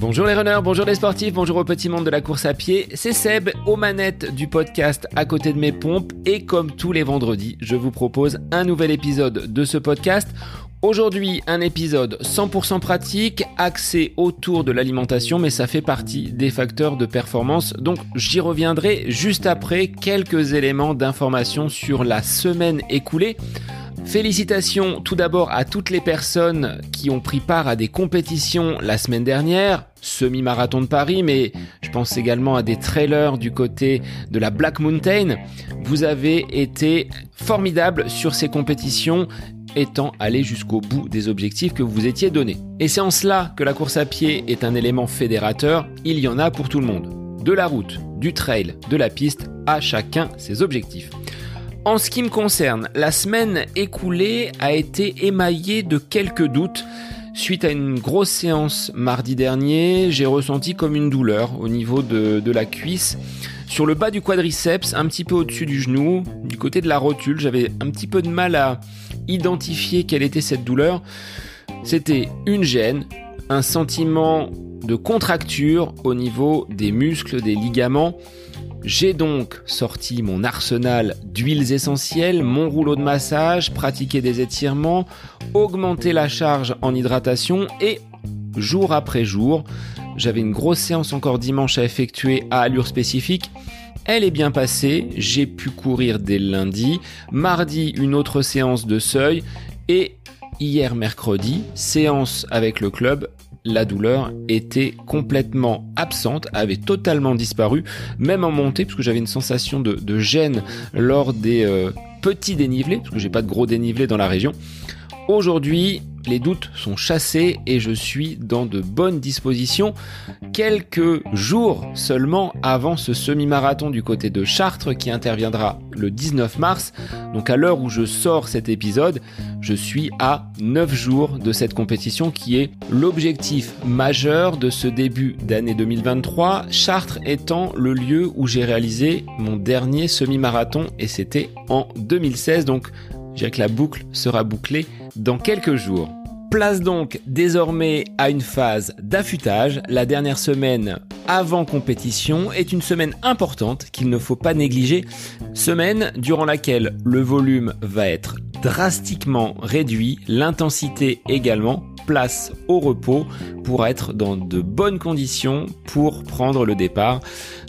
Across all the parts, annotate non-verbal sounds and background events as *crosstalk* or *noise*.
Bonjour les runners, bonjour les sportifs, bonjour au petit monde de la course à pied. C'est Seb aux manettes du podcast à côté de mes pompes et comme tous les vendredis, je vous propose un nouvel épisode de ce podcast. Aujourd'hui, un épisode 100% pratique, axé autour de l'alimentation, mais ça fait partie des facteurs de performance. Donc j'y reviendrai juste après quelques éléments d'information sur la semaine écoulée. Félicitations tout d'abord à toutes les personnes qui ont pris part à des compétitions la semaine dernière, semi-marathon de Paris, mais je pense également à des trailers du côté de la Black Mountain. Vous avez été formidables sur ces compétitions étant allé jusqu'au bout des objectifs que vous vous étiez donnés. Et c'est en cela que la course à pied est un élément fédérateur, il y en a pour tout le monde. De la route, du trail, de la piste, à chacun ses objectifs. En ce qui me concerne, la semaine écoulée a été émaillée de quelques doutes. Suite à une grosse séance mardi dernier, j'ai ressenti comme une douleur au niveau de, la cuisse. Sur le bas du quadriceps, un petit peu au-dessus du genou, du côté de la rotule, j'avais un petit peu de mal à identifier quelle était cette douleur. C'était une gêne, un sentiment de contracture au niveau des muscles, des ligaments. J'ai donc sorti mon arsenal d'huiles essentielles, mon rouleau de massage, pratiqué des étirements, augmenté la charge en hydratation et jour après jour, j'avais une grosse séance encore dimanche à effectuer à allure spécifique. Elle est bien passée, j'ai pu courir dès lundi, mardi une autre séance de seuil et hier mercredi, séance avec le club la douleur était complètement absente, avait totalement disparu, même en montée, parce que j'avais une sensation de, gêne lors des euh, petits dénivelés, parce que j'ai pas de gros dénivelés dans la région. Aujourd'hui, les doutes sont chassés et je suis dans de bonnes dispositions quelques jours seulement avant ce semi-marathon du côté de Chartres qui interviendra le 19 mars. Donc à l'heure où je sors cet épisode, je suis à 9 jours de cette compétition qui est l'objectif majeur de ce début d'année 2023, Chartres étant le lieu où j'ai réalisé mon dernier semi-marathon et c'était en 2016 donc que la boucle sera bouclée dans quelques jours. Place donc désormais à une phase d'affûtage. La dernière semaine avant compétition est une semaine importante qu'il ne faut pas négliger. Semaine durant laquelle le volume va être drastiquement réduit, l'intensité également. Place au repos pour être dans de bonnes conditions pour prendre le départ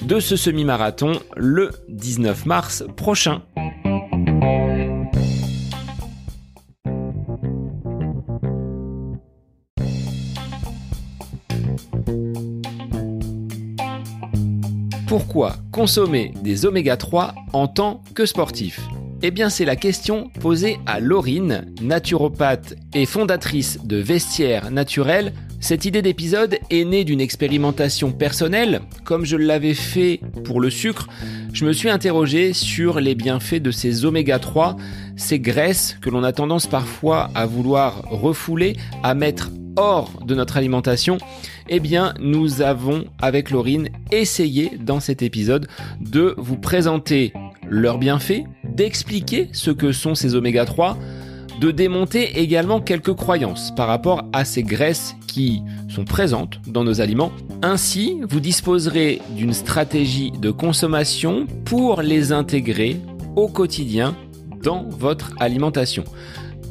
de ce semi-marathon le 19 mars prochain. Pourquoi consommer des oméga 3 en tant que sportif? Eh bien, c'est la question posée à Laurine, naturopathe et fondatrice de Vestiaire Naturel. Cette idée d'épisode est née d'une expérimentation personnelle. Comme je l'avais fait pour le sucre, je me suis interrogé sur les bienfaits de ces oméga 3, ces graisses que l'on a tendance parfois à vouloir refouler, à mettre hors de notre alimentation, eh bien, nous avons, avec Laurine, essayé dans cet épisode de vous présenter leurs bienfaits, d'expliquer ce que sont ces oméga 3, de démonter également quelques croyances par rapport à ces graisses qui sont présentes dans nos aliments. Ainsi, vous disposerez d'une stratégie de consommation pour les intégrer au quotidien dans votre alimentation.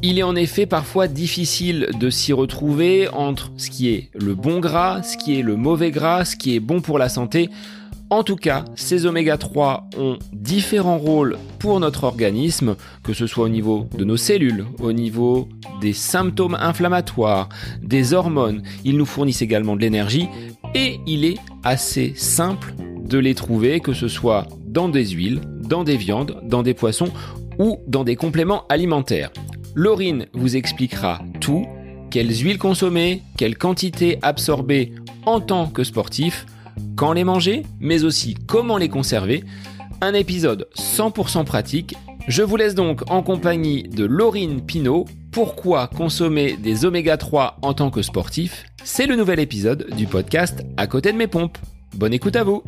Il est en effet parfois difficile de s'y retrouver entre ce qui est le bon gras, ce qui est le mauvais gras, ce qui est bon pour la santé. En tout cas, ces oméga 3 ont différents rôles pour notre organisme, que ce soit au niveau de nos cellules, au niveau des symptômes inflammatoires, des hormones. Ils nous fournissent également de l'énergie et il est assez simple de les trouver, que ce soit dans des huiles, dans des viandes, dans des poissons ou dans des compléments alimentaires. Laurine vous expliquera tout, quelles huiles consommer, quelle quantité absorber en tant que sportif, quand les manger, mais aussi comment les conserver. Un épisode 100% pratique. Je vous laisse donc en compagnie de Laurine Pinault. Pourquoi consommer des oméga 3 en tant que sportif? C'est le nouvel épisode du podcast À côté de mes pompes. Bonne écoute à vous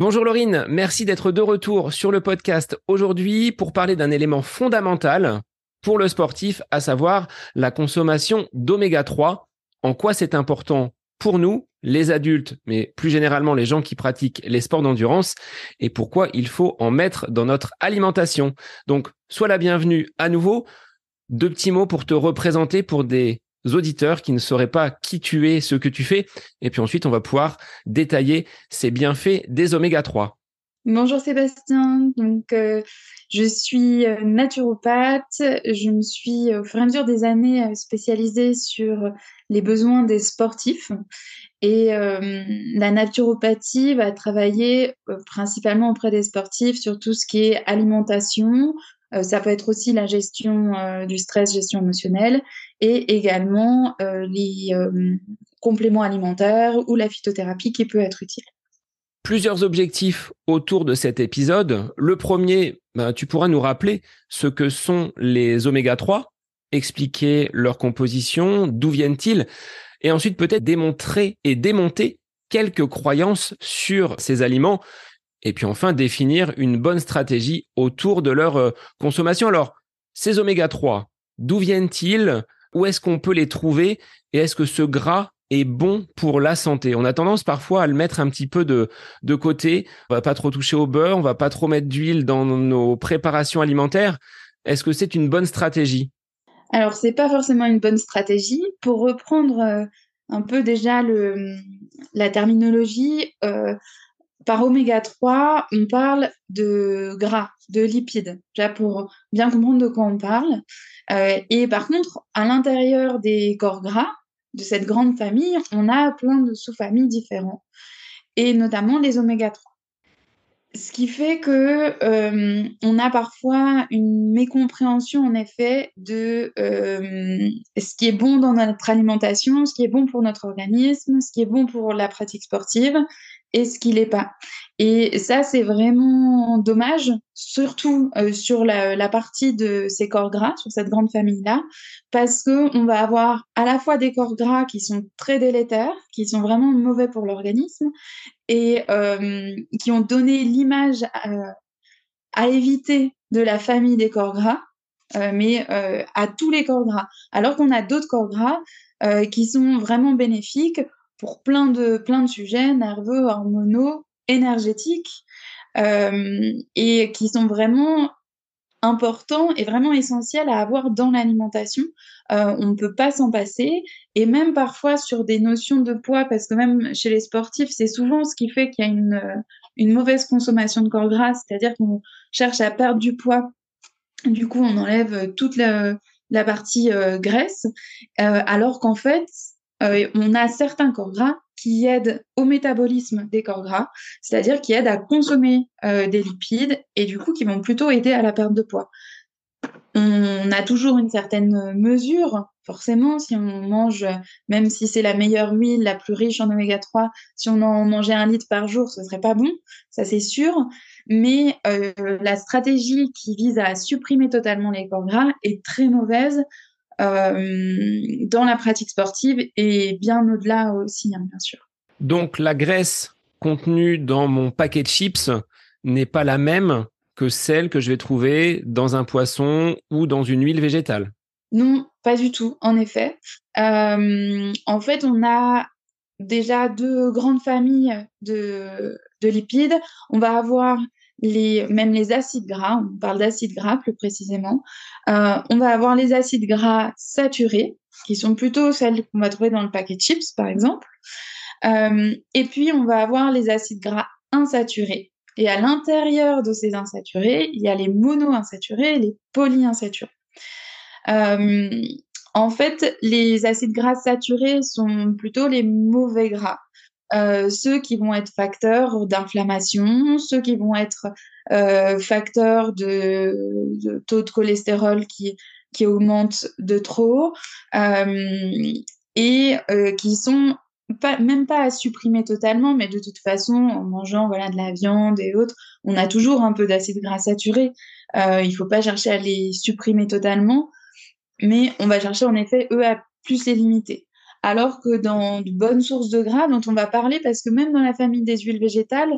Bonjour Laurine, merci d'être de retour sur le podcast aujourd'hui pour parler d'un élément fondamental, pour le sportif, à savoir la consommation d'oméga 3. En quoi c'est important pour nous, les adultes, mais plus généralement les gens qui pratiquent les sports d'endurance, et pourquoi il faut en mettre dans notre alimentation. Donc, sois la bienvenue à nouveau. Deux petits mots pour te représenter pour des auditeurs qui ne sauraient pas qui tu es, ce que tu fais. Et puis ensuite, on va pouvoir détailler ces bienfaits des oméga 3. Bonjour Sébastien, donc euh, je suis euh, naturopathe, je me suis au fur et à mesure des années euh, spécialisée sur les besoins des sportifs et la naturopathie va travailler principalement auprès des sportifs sur tout ce qui est alimentation, ça peut être aussi la gestion du stress, gestion émotionnelle et également les compléments alimentaires ou la phytothérapie qui peut être utile plusieurs objectifs autour de cet épisode. Le premier, ben, tu pourras nous rappeler ce que sont les oméga 3, expliquer leur composition, d'où viennent-ils, et ensuite peut-être démontrer et démonter quelques croyances sur ces aliments, et puis enfin définir une bonne stratégie autour de leur euh, consommation. Alors, ces oméga 3, d'où viennent-ils? Où est-ce qu'on peut les trouver? Et est-ce que ce gras est bon pour la santé? On a tendance parfois à le mettre un petit peu de, de côté. On va pas trop toucher au beurre, on va pas trop mettre d'huile dans nos préparations alimentaires. Est-ce que c'est une bonne stratégie? Alors, c'est pas forcément une bonne stratégie. Pour reprendre euh, un peu déjà le, la terminologie, euh, par oméga 3, on parle de gras, de lipides, déjà pour bien comprendre de quoi on parle. Euh, et par contre, à l'intérieur des corps gras, de cette grande famille, on a plein de sous-familles différents, et notamment les oméga 3. Ce qui fait que euh, on a parfois une mécompréhension en effet de euh, ce qui est bon dans notre alimentation, ce qui est bon pour notre organisme, ce qui est bon pour la pratique sportive et ce qui l'est pas? Et ça, c'est vraiment dommage, surtout euh, sur la, partie de ces corps gras, sur cette grande famille-là, parce que on va avoir à la fois des corps gras qui sont très délétères, qui sont vraiment mauvais pour l'organisme, et euh, qui ont donné l'image à, à, éviter de la famille des corps gras, euh, mais euh, à tous les corps gras. Alors qu'on a d'autres corps gras euh, qui sont vraiment bénéfiques pour plein de, plein de sujets nerveux, hormonaux, énergétiques, euh, et qui sont vraiment importants et vraiment essentiels à avoir dans l'alimentation. Euh, on ne peut pas s'en passer. Et même parfois sur des notions de poids, parce que même chez les sportifs, c'est souvent ce qui fait qu'il y a une, une mauvaise consommation de corps gras, c'est-à-dire qu'on cherche à perdre du poids. Du coup, on enlève toute la, la partie euh, graisse, euh, alors qu'en fait, euh, on a certains corps gras qui aident au métabolisme des corps gras, c'est-à-dire qui aident à consommer euh, des lipides et du coup qui vont plutôt aider à la perte de poids. On a toujours une certaine mesure, forcément, si on mange, même si c'est la meilleure huile, la plus riche en oméga 3, si on en mangeait un litre par jour, ce serait pas bon, ça c'est sûr. Mais euh, la stratégie qui vise à supprimer totalement les corps gras est très mauvaise dans la pratique sportive et bien au-delà aussi, hein, bien sûr. Donc la graisse contenue dans mon paquet de chips n'est pas la même que celle que je vais trouver dans un poisson ou dans une huile végétale Non, pas du tout, en effet. Euh, en fait, on a déjà deux grandes familles de, de lipides. On va avoir les, même les acides gras, on parle d'acides gras plus précisément, euh, on va avoir les acides gras saturés, qui sont plutôt celles qu'on va trouver dans le paquet de chips, par exemple. Euh, et puis, on va avoir les acides gras insaturés. Et à l'intérieur de ces insaturés, il y a les monoinsaturés et les polyinsaturés. Euh, en fait, les acides gras saturés sont plutôt les mauvais gras. Euh, ceux qui vont être facteurs d'inflammation, ceux qui vont être euh, facteurs de, de, taux de cholestérol qui, qui augmente de trop euh, et euh, qui sont pas, même pas à supprimer totalement, mais de toute façon, en mangeant voilà, de la viande et autres, on a toujours un peu d'acide gras saturé. Euh, il faut pas chercher à les supprimer totalement, mais on va chercher en effet, eux, à plus les limiter alors que dans de bonnes sources de gras dont on va parler, parce que même dans la famille des huiles végétales,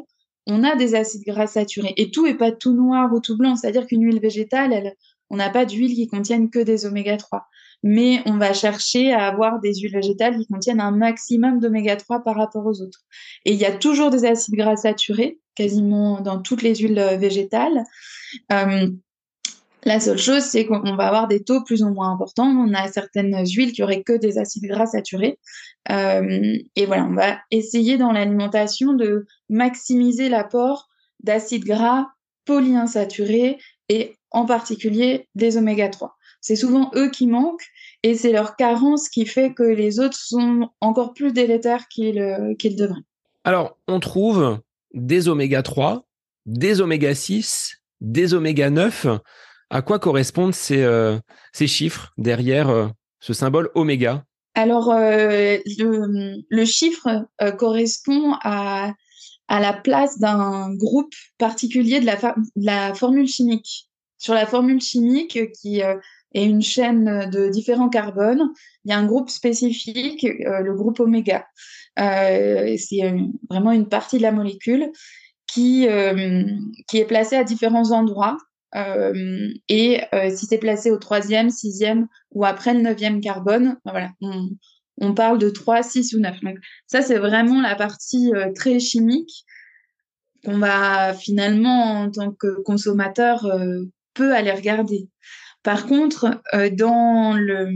on a des acides gras saturés. Et tout n'est pas tout noir ou tout blanc, c'est-à-dire qu'une huile végétale, on n'a pas d'huile qui contienne que des oméga 3. Mais on va chercher à avoir des huiles végétales qui contiennent un maximum d'oméga 3 par rapport aux autres. Et il y a toujours des acides gras saturés, quasiment dans toutes les huiles végétales. Euh, la seule chose, c'est qu'on va avoir des taux plus ou moins importants. On a certaines huiles qui auraient que des acides gras saturés. Euh, et voilà, on va essayer dans l'alimentation de maximiser l'apport d'acides gras polyinsaturés et en particulier des oméga 3. C'est souvent eux qui manquent et c'est leur carence qui fait que les autres sont encore plus délétères qu'ils devraient. Alors, on trouve des oméga 3, des oméga 6, des oméga 9. À quoi correspondent ces, euh, chiffres derrière euh, ce symbole oméga? Alors, euh, le, chiffre correspond à, à, la place d'un groupe particulier de la, de la, formule chimique. Sur la formule chimique qui est une chaîne de différents carbones, il y a un groupe spécifique, le groupe oméga. c'est vraiment une partie de la molécule qui, qui est placée à différents endroits euh, et euh, si c'est placé au troisième, sixième ou après le neuvième carbone, ben voilà, on, parle de 3, 6 ou 9. Donc, ça, c'est vraiment la partie euh, très chimique qu'on va finalement, en tant que consommateur, peu aller regarder. Par contre, dans le,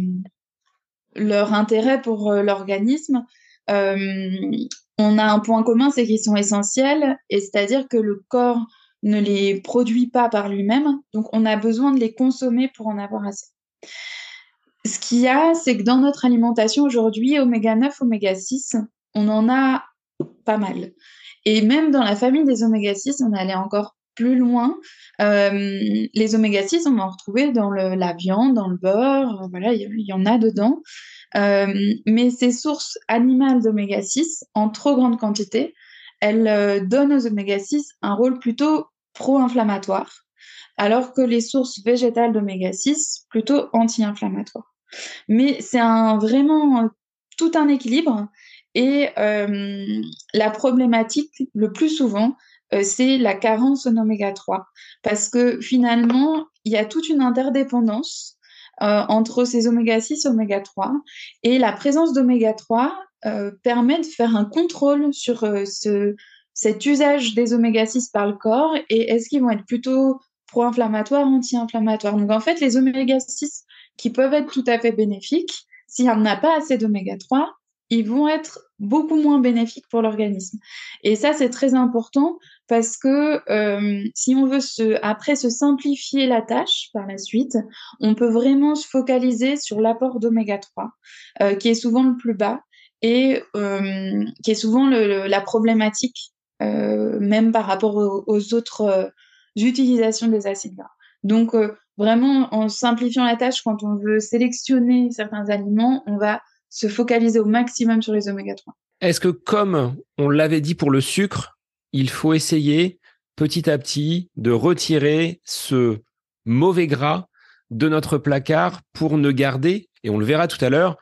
leur intérêt pour l'organisme, on a un point commun, c'est qu'ils sont essentiels, et c'est-à-dire que le corps ne les produit pas par lui-même, donc on a besoin de les consommer pour en avoir assez. Ce qu'il y a, c'est que dans notre alimentation aujourd'hui, oméga 9, oméga 6, on en a pas mal. Et même dans la famille des oméga 6, on allait encore plus loin. Euh, les oméga 6, on va en retrouver dans la viande, dans le beurre, voilà, il y, en a dedans. Euh, mais ces sources animales d'oméga 6, en trop grande quantité, elles euh, donnent aux oméga 6 un rôle plutôt pro-inflammatoire, alors que les sources végétales d'oméga 6 plutôt anti-inflammatoires. Mais c'est un, vraiment euh, tout un équilibre et euh, la problématique le plus souvent, c'est la carence en oméga 3 parce que finalement, il y a toute une interdépendance entre ces oméga 6 et oméga 3 et la présence d'oméga 3 permet de faire un contrôle sur ce, cet usage des oméga-6 par le corps et est-ce qu'ils vont être plutôt pro-inflammatoires, anti-inflammatoires? Donc en fait, les oméga-6 qui peuvent être tout à fait bénéfiques, s'il n'y en a pas assez d'oméga-3, ils vont être beaucoup moins bénéfiques pour l'organisme. Et ça, c'est très important parce que euh, si on veut après se simplifier la tâche par la suite, on peut vraiment se focaliser sur l'apport d'oméga 3, euh, qui est souvent le plus bas et euh, qui est souvent la problématique euh, même par rapport aux, autres euh, utilisations des acides gras. Donc, vraiment, en simplifiant la tâche, quand on veut sélectionner certains aliments, on va se focaliser au maximum sur les oméga 3. Est-ce que, comme on l'avait dit pour le sucre, il faut essayer petit à petit de retirer ce mauvais gras de notre placard pour ne garder, et on le verra tout à l'heure,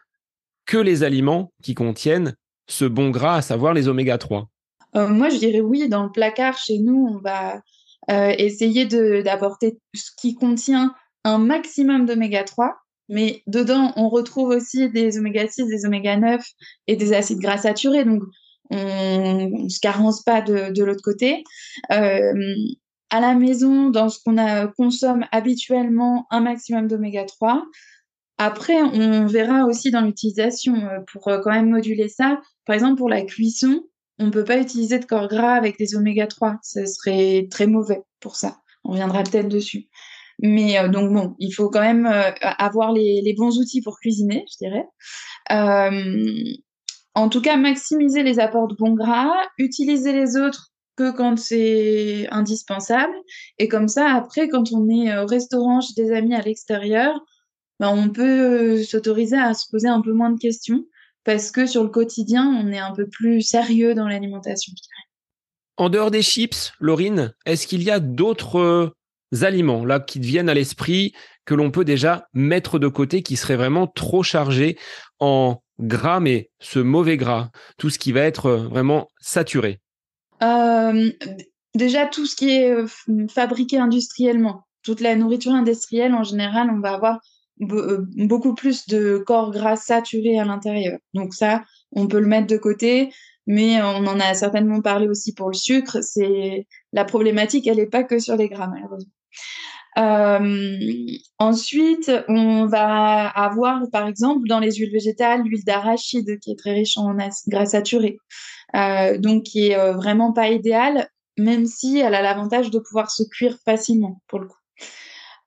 que les aliments qui contiennent ce bon gras, à savoir les oméga 3 euh, moi, je dirais oui, dans le placard, chez nous, on va euh, essayer d'apporter ce qui contient un maximum d'oméga 3. Mais dedans, on retrouve aussi des oméga 6, des oméga 9 et des acides gras saturés. Donc, on ne se carence pas de, l'autre côté. Euh, à la maison, dans ce qu'on consomme habituellement, un maximum d'oméga 3. Après, on verra aussi dans l'utilisation pour quand même moduler ça. Par exemple, pour la cuisson, on ne peut pas utiliser de corps gras avec des oméga 3. Ce serait très mauvais pour ça. On reviendra peut-être dessus. Mais euh, donc bon, il faut quand même euh, avoir les, bons outils pour cuisiner, je dirais. Euh, en tout cas, maximiser les apports de bons gras, utiliser les autres que quand c'est indispensable. Et comme ça, après, quand on est au restaurant chez des amis à l'extérieur, ben, on peut s'autoriser à se poser un peu moins de questions parce que sur le quotidien, on est un peu plus sérieux dans l'alimentation. En dehors des chips, Laurine, est-ce qu'il y a d'autres euh, aliments là qui te viennent à l'esprit que l'on peut déjà mettre de côté qui seraient vraiment trop chargés en gras, mais ce mauvais gras, tout ce qui va être euh, vraiment saturé? Euh, Déjà tout ce qui est fabriqué industriellement, toute la nourriture industrielle, en général, on va avoir beaucoup plus de corps gras saturés à l'intérieur. Donc ça, on peut le mettre de côté, mais on en a certainement parlé aussi pour le sucre. C'est la problématique, elle n'est pas que sur les gras malheureusement. Euh, ensuite, on va avoir, par exemple, dans les huiles végétales, l'huile d'arachide qui est très riche en gras saturés, euh, donc qui est euh, vraiment pas idéale, même si elle a l'avantage de pouvoir se cuire facilement pour le coup.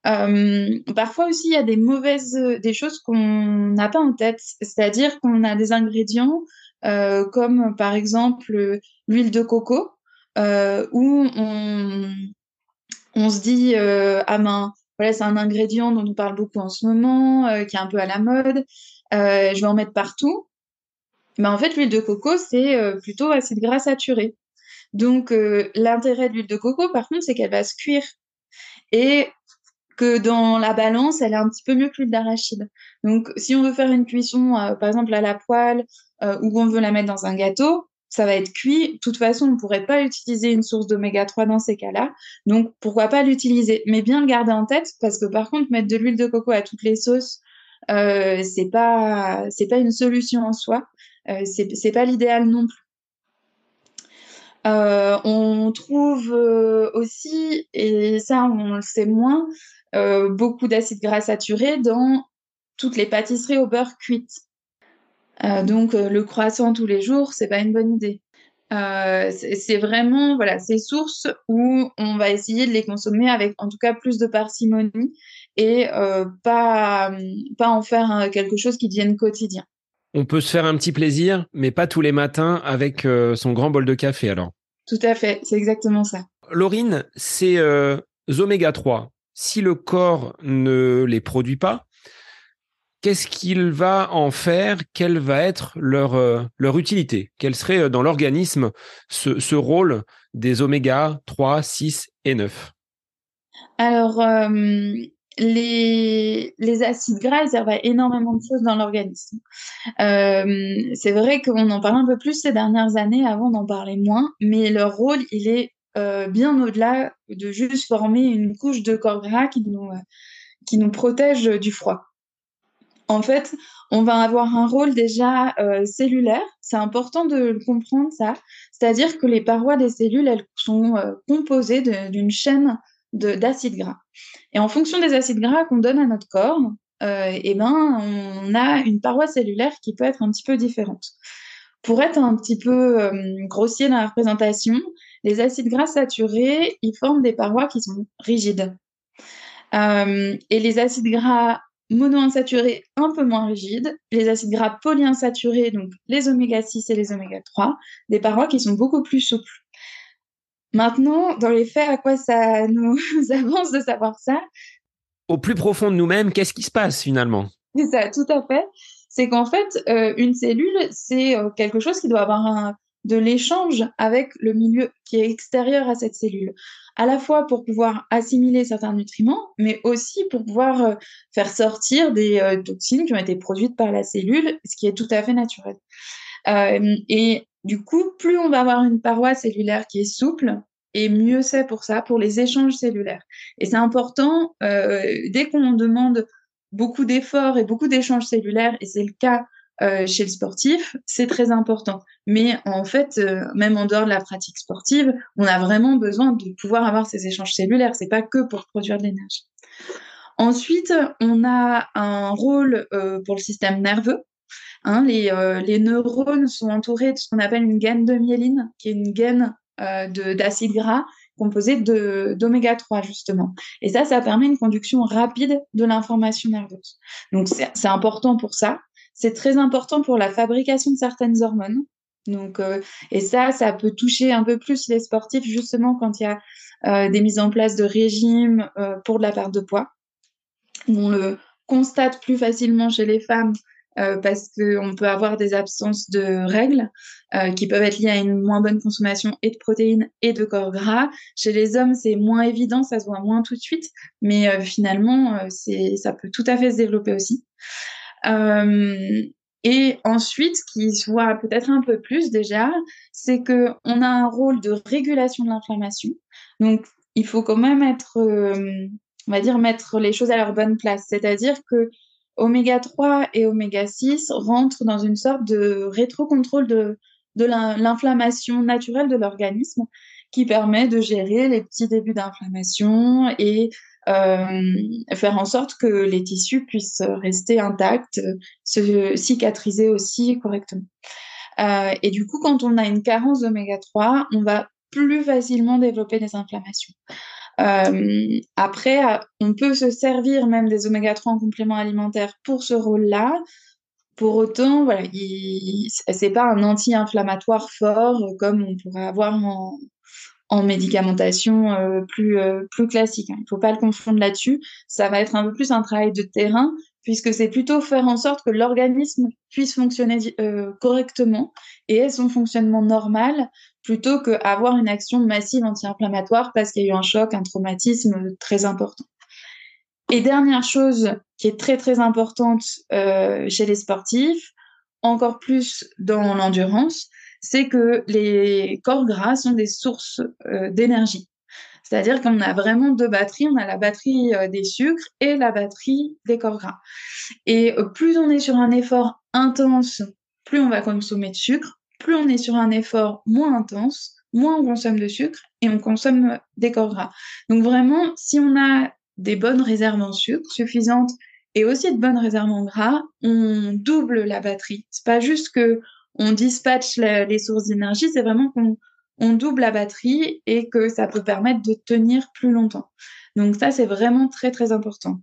Euh, parfois aussi, il y a des mauvaises, des choses qu'on n'a pas en tête, c'est-à-dire qu'on a des ingrédients euh, comme par exemple l'huile de coco, euh, où on, se dit ah ben voilà c'est un ingrédient dont on parle beaucoup en ce moment, qui est un peu à la mode, je vais en mettre partout. Mais en fait, l'huile de coco, c'est plutôt acide gras saturé. Donc, l'intérêt de l'huile de coco, par contre, c'est qu'elle va se cuire. Et que dans la balance, elle est un petit peu mieux que l'huile d'arachide. Donc, si on veut faire une cuisson, euh, par exemple à la poêle, euh, ou on veut la mettre dans un gâteau, ça va être cuit. De toute façon, on ne pourrait pas utiliser une source d'oméga 3 dans ces cas-là. Donc, pourquoi pas l'utiliser? Mais bien le garder en tête, parce que par contre, mettre de l'huile de coco à toutes les sauces, euh, c'est pas c'est pas une solution en soi. Euh, c'est pas l'idéal non plus. Euh, on trouve aussi, et ça on le sait moins, euh, beaucoup d'acides gras saturés dans toutes les pâtisseries au beurre cuite. Euh, donc euh, le croissant tous les jours, c'est pas une bonne idée. c'est vraiment voilà ces sources où on va essayer de les consommer avec en tout cas plus de parcimonie et pas pas en faire quelque chose qui devienne quotidien. On peut se faire un petit plaisir, mais pas tous les matins avec son grand bol de café alors. Tout à fait, c'est exactement ça. Laurine, ces oméga 3, si le corps ne les produit pas, qu'est-ce qu'il va en faire? Quelle va être leur, euh, leur utilité? Quel serait euh, dans l'organisme ce, rôle des oméga 3, 6 et 9 Alors, euh, les, les, acides gras, ils servent à énormément de choses dans l'organisme. c'est vrai qu'on en parle un peu plus ces dernières années, avant d'en parler moins, mais leur rôle, il est euh, bien au-delà de juste former une couche de corps gras qui nous, euh, qui nous protège du froid. En fait, on va avoir un rôle déjà euh, cellulaire. C'est important de comprendre, ça. C'est-à-dire que les parois des cellules, elles sont composées d'une chaîne d'acides gras. Et en fonction des acides gras qu'on donne à notre corps, eh ben, on a une paroi cellulaire qui peut être un petit peu différente. Pour être un petit peu grossier dans la représentation, les acides gras saturés, ils forment des parois qui sont rigides. Euh, et les acides gras monoinsaturés un peu moins rigides, les acides gras polyinsaturés, donc les oméga 6 et les oméga 3, des parois qui sont beaucoup plus souples. Maintenant, dans les faits, à quoi ça nous *laughs* avance de savoir ça? Au plus profond de nous-mêmes, qu'est-ce qui se passe finalement? C'est ça, tout à fait. C'est qu'en fait, euh, une cellule, c'est euh, quelque chose qui doit avoir un, de l'échange avec le milieu qui est extérieur à cette cellule, à la fois pour pouvoir assimiler certains nutriments, mais aussi pour pouvoir euh, faire sortir des euh, toxines qui ont été produites par la cellule, ce qui est tout à fait naturel. Euh, et du coup, plus on va avoir une paroi cellulaire qui est souple, et mieux c'est pour ça, pour les échanges cellulaires. Et c'est important, dès qu'on demande beaucoup d'efforts et beaucoup d'échanges cellulaires, et c'est le cas euh, chez le sportif, c'est très important. Mais en fait, euh, même en dehors de la pratique sportive, on a vraiment besoin de pouvoir avoir ces échanges cellulaires. C'est pas que pour produire de l'énergie. Ensuite, on a un rôle euh, pour le système nerveux. Hein, les, neurones sont entourés de ce qu'on appelle une gaine de myéline, qui est une gaine d'acide gras composée d'oméga 3 justement. Et ça, ça permet une conduction rapide de l'information nerveuse. Donc c'est important pour ça. C'est très important pour la fabrication de certaines hormones. Donc, euh, et ça, ça peut toucher un peu plus les sportifs justement quand il y a euh, des mises en place de régimes euh, pour de la perte de poids. On le constate plus facilement chez les femmes parce qu'on peut avoir des absences de règles qui peuvent être liées à une moins bonne consommation et de protéines et de corps gras. Chez les hommes, c'est moins évident, ça se voit moins tout de suite, mais finalement, c'est, ça peut tout à fait se développer aussi. Euh, et ensuite, ce qui se voit peut-être un peu plus déjà, c'est que on a un rôle de régulation de l'inflammation. Donc, il faut quand même être euh, on va dire, mettre les choses à leur bonne place. C'est-à-dire que oméga 3 et oméga 6 rentrent dans une sorte de rétro-contrôle de, de l'inflammation naturelle de l'organisme qui permet de gérer les petits débuts d'inflammation et faire en sorte que les tissus puissent rester intacts, se cicatriser aussi correctement. Euh, et du coup, quand on a une carence d'oméga 3, on va plus facilement développer des inflammations. Euh, après, on peut se servir même des oméga 3 en complément alimentaire pour ce rôle-là. Pour autant, voilà, c'est pas un anti-inflammatoire fort comme on pourrait avoir en, en médicamentation euh, plus, euh, plus classique. Hein. Il ne faut pas le confondre là-dessus. Ça va être un peu plus un travail de terrain, puisque c'est plutôt faire en sorte que l'organisme puisse fonctionner euh, correctement et son fonctionnement normal, plutôt qu'avoir une action massive anti-inflammatoire parce qu'il y a eu un choc, un traumatisme très important. Et dernière chose qui est très très importante chez les sportifs, encore plus dans l'endurance, c'est que les corps gras sont des sources euh, d'énergie. C'est-à-dire qu'on a vraiment deux batteries, on a la batterie euh, des sucres et la batterie des corps gras. Et euh, plus on est sur un effort intense, plus on va consommer de sucre, plus on est sur un effort moins intense, moins on consomme de sucre et on consomme des corps gras. Donc vraiment, si on a des bonnes réserves en sucre suffisantes et aussi de bonnes réserves en gras, on double la batterie. C'est pas juste que on dispatche les sources d'énergie, c'est vraiment qu'on on double la batterie et que ça peut permettre de tenir plus longtemps. Donc ça, c'est vraiment très, très important.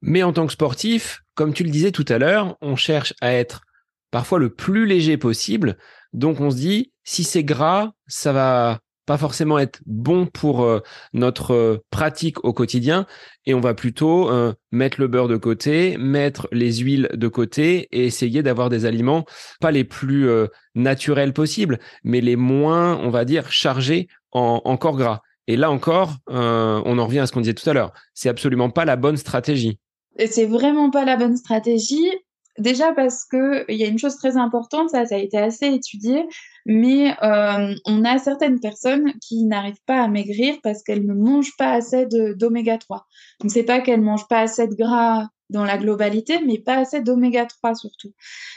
Mais en tant que sportif, comme tu le disais tout à l'heure, on cherche à être parfois le plus léger possible. Donc on se dit, si c'est gras, ça va pas forcément être bon pour euh, notre euh, pratique au quotidien et on va plutôt euh, mettre le beurre de côté, mettre les huiles de côté et essayer d'avoir des aliments pas les plus naturels possibles, mais les moins, on va dire, chargés en, en corps gras. Et là encore, on en revient à ce qu'on disait tout à l'heure. C'est absolument pas la bonne stratégie. C'est vraiment pas la bonne stratégie. Déjà parce que il y a une chose très importante, ça, a été assez étudié, mais euh, on a certaines personnes qui n'arrivent pas à maigrir parce qu'elles ne mangent pas assez d'oméga 3. Donc c'est pas qu'elles mangent pas assez de gras dans la globalité, mais pas assez d'oméga 3 surtout.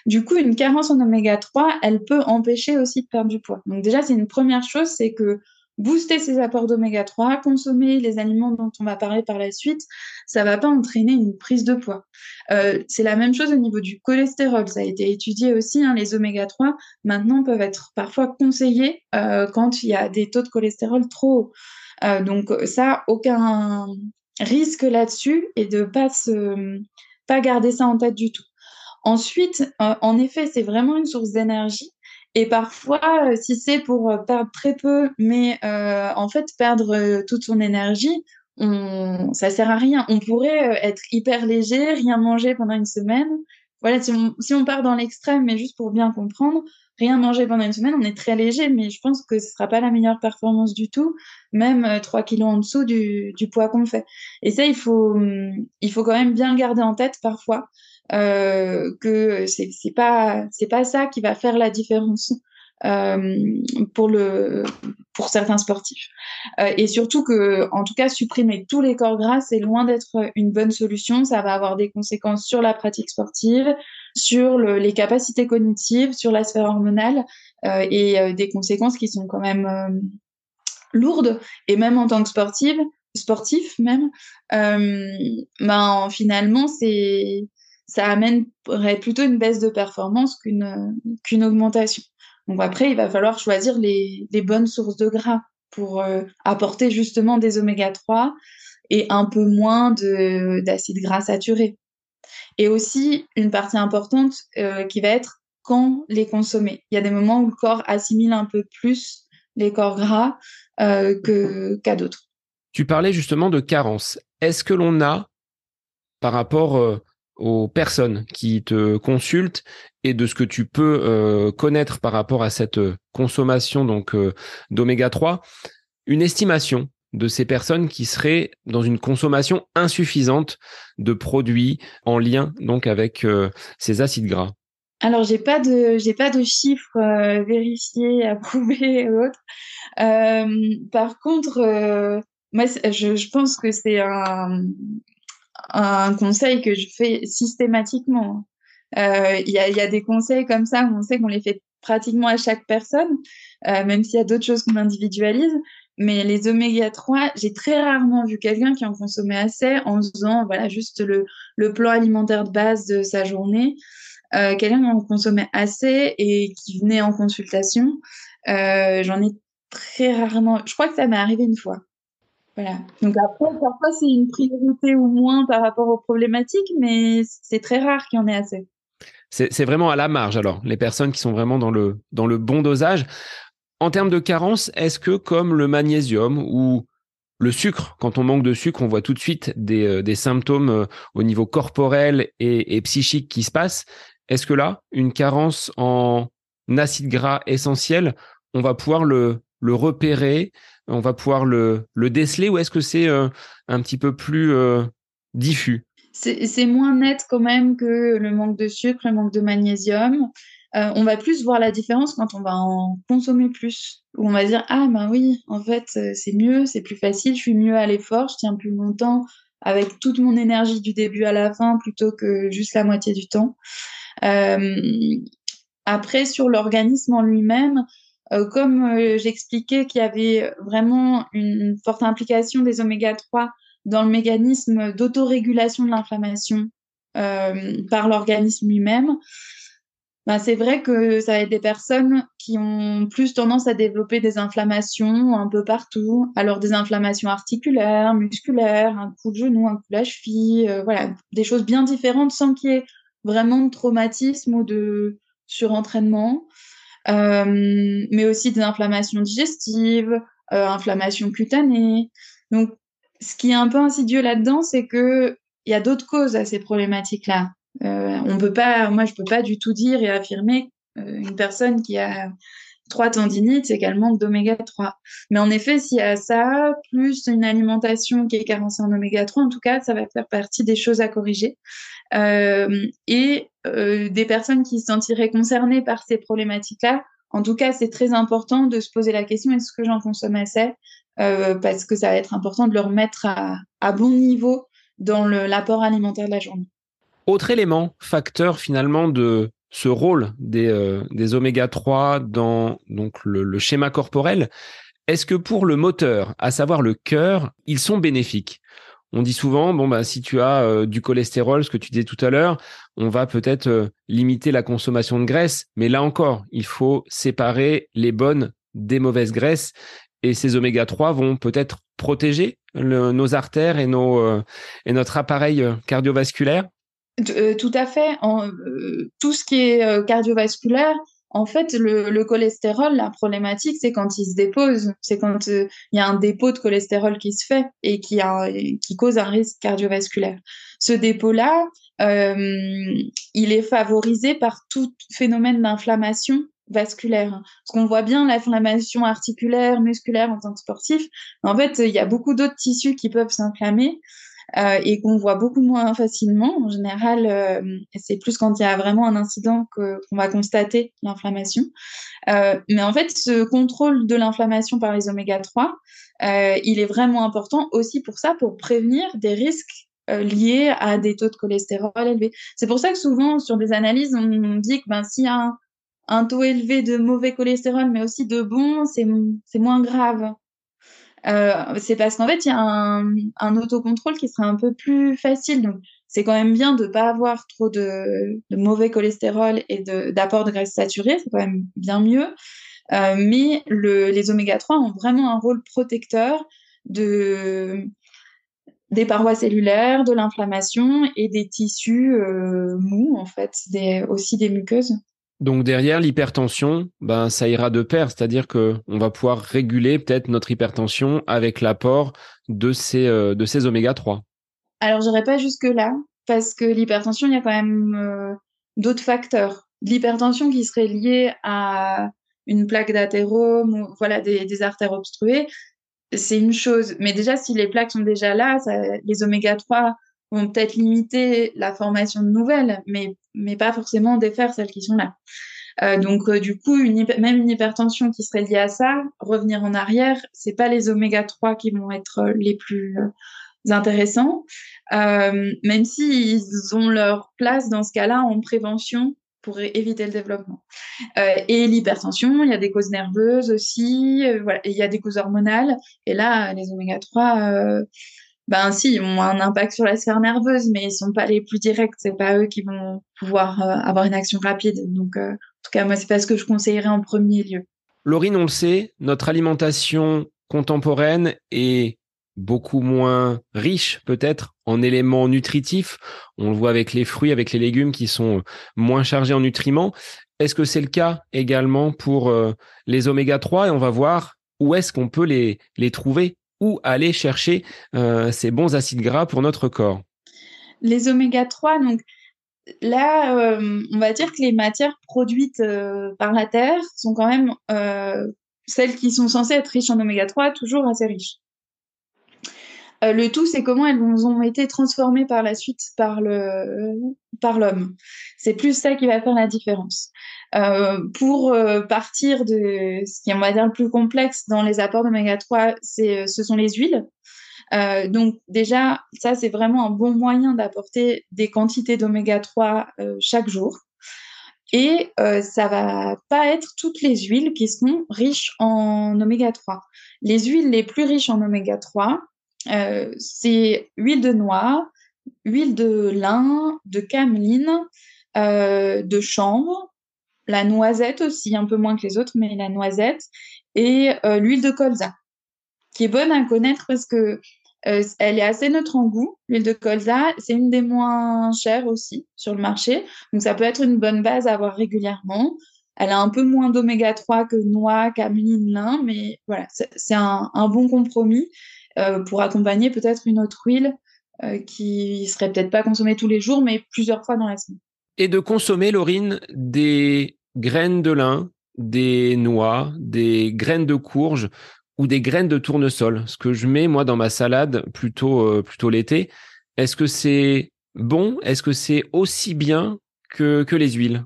Du coup, une carence en oméga 3, elle peut empêcher aussi de perdre du poids. Donc déjà, c'est une première chose, c'est que booster ses apports d'oméga 3, consommer les aliments dont on va parler par la suite, ça va pas entraîner une prise de poids. Euh, c'est la même chose au niveau du cholestérol. Ça a été étudié aussi. Hein, les oméga 3 maintenant peuvent être parfois conseillés euh, quand il y a des taux de cholestérol trop hauts. Euh, donc ça, aucun risque là-dessus et de pas se pas garder ça en tête du tout. Ensuite, en effet, c'est vraiment une source d'énergie et parfois, euh, si c'est pour euh, perdre très peu, mais euh, en fait perdre toute son énergie, on, ça sert à rien. On pourrait être hyper léger, rien manger pendant une semaine. Voilà, si on, si on part dans l'extrême, mais juste pour bien comprendre, rien manger pendant une semaine, on est très léger, mais je pense que ce sera pas la meilleure performance du tout, même 3 kilos en dessous du, du poids qu'on fait. Et ça, il faut, il faut quand même bien le garder en tête parfois euh, que c'est c'est pas c'est pas ça qui va faire la différence euh, pour le pour certains sportifs. Euh, et surtout que en tout cas supprimer tous les corps gras c'est loin d'être une bonne solution. Ça va avoir des conséquences sur la pratique sportive sur le, les capacités cognitives sur la sphère hormonale euh, et euh, des conséquences qui sont quand même euh, lourdes. Et même en tant que sportive sportif même ben finalement c'est ça amènerait plutôt une baisse de performance qu'une qu'une augmentation. Donc après, il va falloir choisir les, les bonnes sources de gras pour euh, apporter justement des oméga 3 et un peu moins d'acides gras saturés. Et aussi, une partie importante euh, qui va être quand les consommer. Il y a des moments où le corps assimile un peu plus les corps gras euh, qu'à d'autres. Tu parlais justement de carence. Est-ce que l'on a, par rapport euh, aux personnes qui te consultent et de ce que tu peux euh, connaître par rapport à cette euh, consommation donc euh, d'oméga 3, une estimation de ces personnes qui seraient dans une consommation insuffisante de produits en lien donc avec ces acides gras. Alors j'ai pas de j'ai pas de chiffres vérifiés, *laughs* approuvés ou autres. par contre moi, je, pense que c'est un, un conseil que je fais systématiquement. Euh, il y, a, y, a, des conseils comme ça où on sait qu'on les fait pratiquement à chaque personne, euh, même s'il y a d'autres choses qu'on individualise. Mais les oméga 3, j'ai très rarement vu quelqu'un qui en consommait assez en faisant voilà, juste le, le plan alimentaire de base de sa journée. Euh, quelqu'un qui en consommait assez et qui venait en consultation. Euh, J'en ai très rarement. Je crois que ça m'est arrivé une fois. Donc après, parfois c'est une priorité ou moins par rapport aux problématiques, mais c'est très rare qu'il y en ait assez. C'est vraiment à la marge alors, les personnes qui sont vraiment dans le, dans le bon dosage. En termes de carence, est-ce que comme le magnésium ou le sucre, quand on manque de sucre, on voit tout de suite des, euh, des symptômes euh, au niveau corporel et, et psychique qui se passent. Est-ce que là, une carence en acide gras essentiel, on va pouvoir le, le repérer, on va pouvoir le, le déceler ou est-ce que c'est euh, un petit peu plus diffus? C'est moins net quand même que le manque de sucre, le manque de magnésium. Euh, on va plus voir la différence quand on va en consommer plus. On va dire ah ben oui, en fait euh, c'est mieux, c'est plus facile, je suis mieux à l'effort, je tiens plus longtemps avec toute mon énergie du début à la fin plutôt que juste la moitié du temps. Euh, après sur l'organisme en lui-même, comme j'expliquais qu'il y avait vraiment une forte implication des oméga 3 dans le mécanisme d'autorégulation de l'inflammation euh, par l'organisme lui-même, ben c'est vrai que ça va des personnes qui ont plus tendance à développer des inflammations un peu partout. Alors des inflammations articulaires, musculaires, un coup de genou, un coup de la cheville, euh, voilà, des choses bien différentes sans qu'il y ait vraiment de traumatisme ou de surentraînement. Euh, mais aussi des inflammations digestives, euh, inflammations cutanées. Donc ce qui est un peu insidieux là-dedans, c'est que il y a d'autres causes à ces problématiques-là. Euh, on peut pas, moi, je peux pas du tout dire et affirmer une personne qui a trois tendinites, c'est qu'elle manque d'oméga 3. Mais en effet, s'il y a ça, plus une alimentation qui est carencée en oméga 3, en tout cas, ça va faire partie des choses à corriger. Euh, et euh, des personnes qui se sentiraient concernées par ces problématiques-là, en tout cas, c'est très important de se poser la question est-ce que j'en consomme assez? Euh, parce que ça va être important de le remettre à, bon niveau dans l'apport alimentaire de la journée. Autre élément, facteur finalement de ce rôle des, oméga 3 dans donc le schéma corporel, est-ce que pour le moteur, à savoir le cœur, ils sont bénéfiques? On dit souvent, bon bah si tu as euh, du cholestérol, ce que tu disais tout à l'heure, on va peut-être euh, limiter la consommation de graisse. Mais là encore, il faut séparer les bonnes des mauvaises graisses et ces oméga 3 vont peut-être protéger nos artères et, nos, euh, et notre appareil cardiovasculaire Tout à fait. Tout ce qui est cardiovasculaire, en fait, le, le, cholestérol, la problématique, c'est quand il se dépose. C'est quand il y a un dépôt de cholestérol qui se fait et qui, cause un risque cardiovasculaire. Ce dépôt-là, il est favorisé par tout phénomène d'inflammation vasculaire. Parce qu'on voit bien l'inflammation articulaire, musculaire en tant que sportif. En fait, il y a beaucoup d'autres tissus qui peuvent s'inflammer euh, et qu'on voit beaucoup moins facilement. En général, euh, c'est plus quand il y a vraiment un incident qu'on va constater l'inflammation. Euh, mais en fait, ce contrôle de l'inflammation par les oméga 3, euh, il est vraiment important aussi pour ça, pour prévenir des risques liés à des taux de cholestérol élevés. C'est pour ça que souvent, sur des analyses, on dit que ben, s'il y a un, un taux élevé de mauvais cholestérol, mais aussi de bon, c'est moins grave. Euh, c'est parce qu'en fait, il y a un, autocontrôle qui sera un peu plus facile. Donc, c'est quand même bien de ne pas avoir trop de, mauvais cholestérol et d'apport de, de, graisse saturée. C'est quand même bien mieux. Euh, mais le, les oméga 3 ont vraiment un rôle protecteur de, des parois cellulaires, de l'inflammation et des tissus euh, mous, en fait, aussi des muqueuses. Donc derrière l'hypertension, ben ça ira de pair, c'est-à-dire que on va pouvoir réguler peut-être notre hypertension avec l'apport de ces euh, oméga 3. Alors j'irai pas jusque là parce que l'hypertension, il y a quand même euh, d'autres facteurs. L'hypertension qui serait liée à une plaque d'athérome ou voilà des, artères obstruées, c'est une chose. Mais déjà si les plaques sont déjà là, les oméga 3 peut-être limiter la formation de nouvelles, mais, mais pas forcément défaire celles qui sont là. donc du coup, même une hypertension qui serait liée à ça, revenir en arrière, c'est pas les oméga 3 qui vont être les plus intéressants, même s'ils ont leur place dans ce cas-là en prévention pour éviter le développement. Euh, et l'hypertension, il y a des causes nerveuses aussi, euh, voilà, il y a des causes hormonales. Et là, les oméga 3, euh, ben si, ils ont un impact sur la sphère nerveuse, mais ils sont pas les plus directs. C'est pas eux qui vont pouvoir avoir une action rapide. Donc, en tout cas, moi, c'est pas ce que je conseillerais en premier lieu. Laurine, on le sait, notre alimentation contemporaine est beaucoup moins riche peut-être en éléments nutritifs. On le voit avec les fruits, avec les légumes qui sont moins chargés en nutriments. Est-ce que c'est le cas également pour euh, les oméga 3 et on va voir où est-ce qu'on peut les, les trouver, où aller chercher euh, ces bons acides gras pour notre corps Les oméga 3, donc là, euh, on va dire que les matières produites par la Terre sont quand même celles qui sont censées être riches en oméga 3, toujours assez riches. Euh, le tout, c'est comment elles ont été transformées par la suite par le par l'homme. C'est plus ça qui va faire la différence. Euh, pour euh, partir de ce qui est, on va dire, le plus complexe dans les apports d'oméga 3, c'est, ce sont les huiles. donc déjà, ça, c'est vraiment un bon moyen d'apporter des quantités d'oméga 3 chaque jour. Et ça va pas être toutes les huiles qui seront riches en oméga 3. Les huiles les plus riches en oméga 3, euh, c'est huile de noix, huile de lin, de cameline, euh, de chanvre, la noisette aussi, un peu moins que les autres, mais la noisette, et euh, l'huile de colza, qui est bonne à connaître parce que elle est assez neutre en goût. L'huile de colza, c'est une des moins chères aussi sur le marché, donc ça peut être une bonne base à avoir régulièrement. Elle a un peu moins d'oméga 3 que noix, cameline, lin, mais voilà, c'est un, bon compromis. Euh, pour accompagner peut-être une autre huile euh, qui serait peut-être pas consommée tous les jours, mais plusieurs fois dans la semaine. Et de consommer, Laurine, des graines de lin, des noix, des graines de courge ou des graines de tournesol, ce que je mets moi dans ma salade plutôt euh, plutôt l'été. Est-ce que c'est bon? Est-ce que c'est aussi bien que, que les huiles?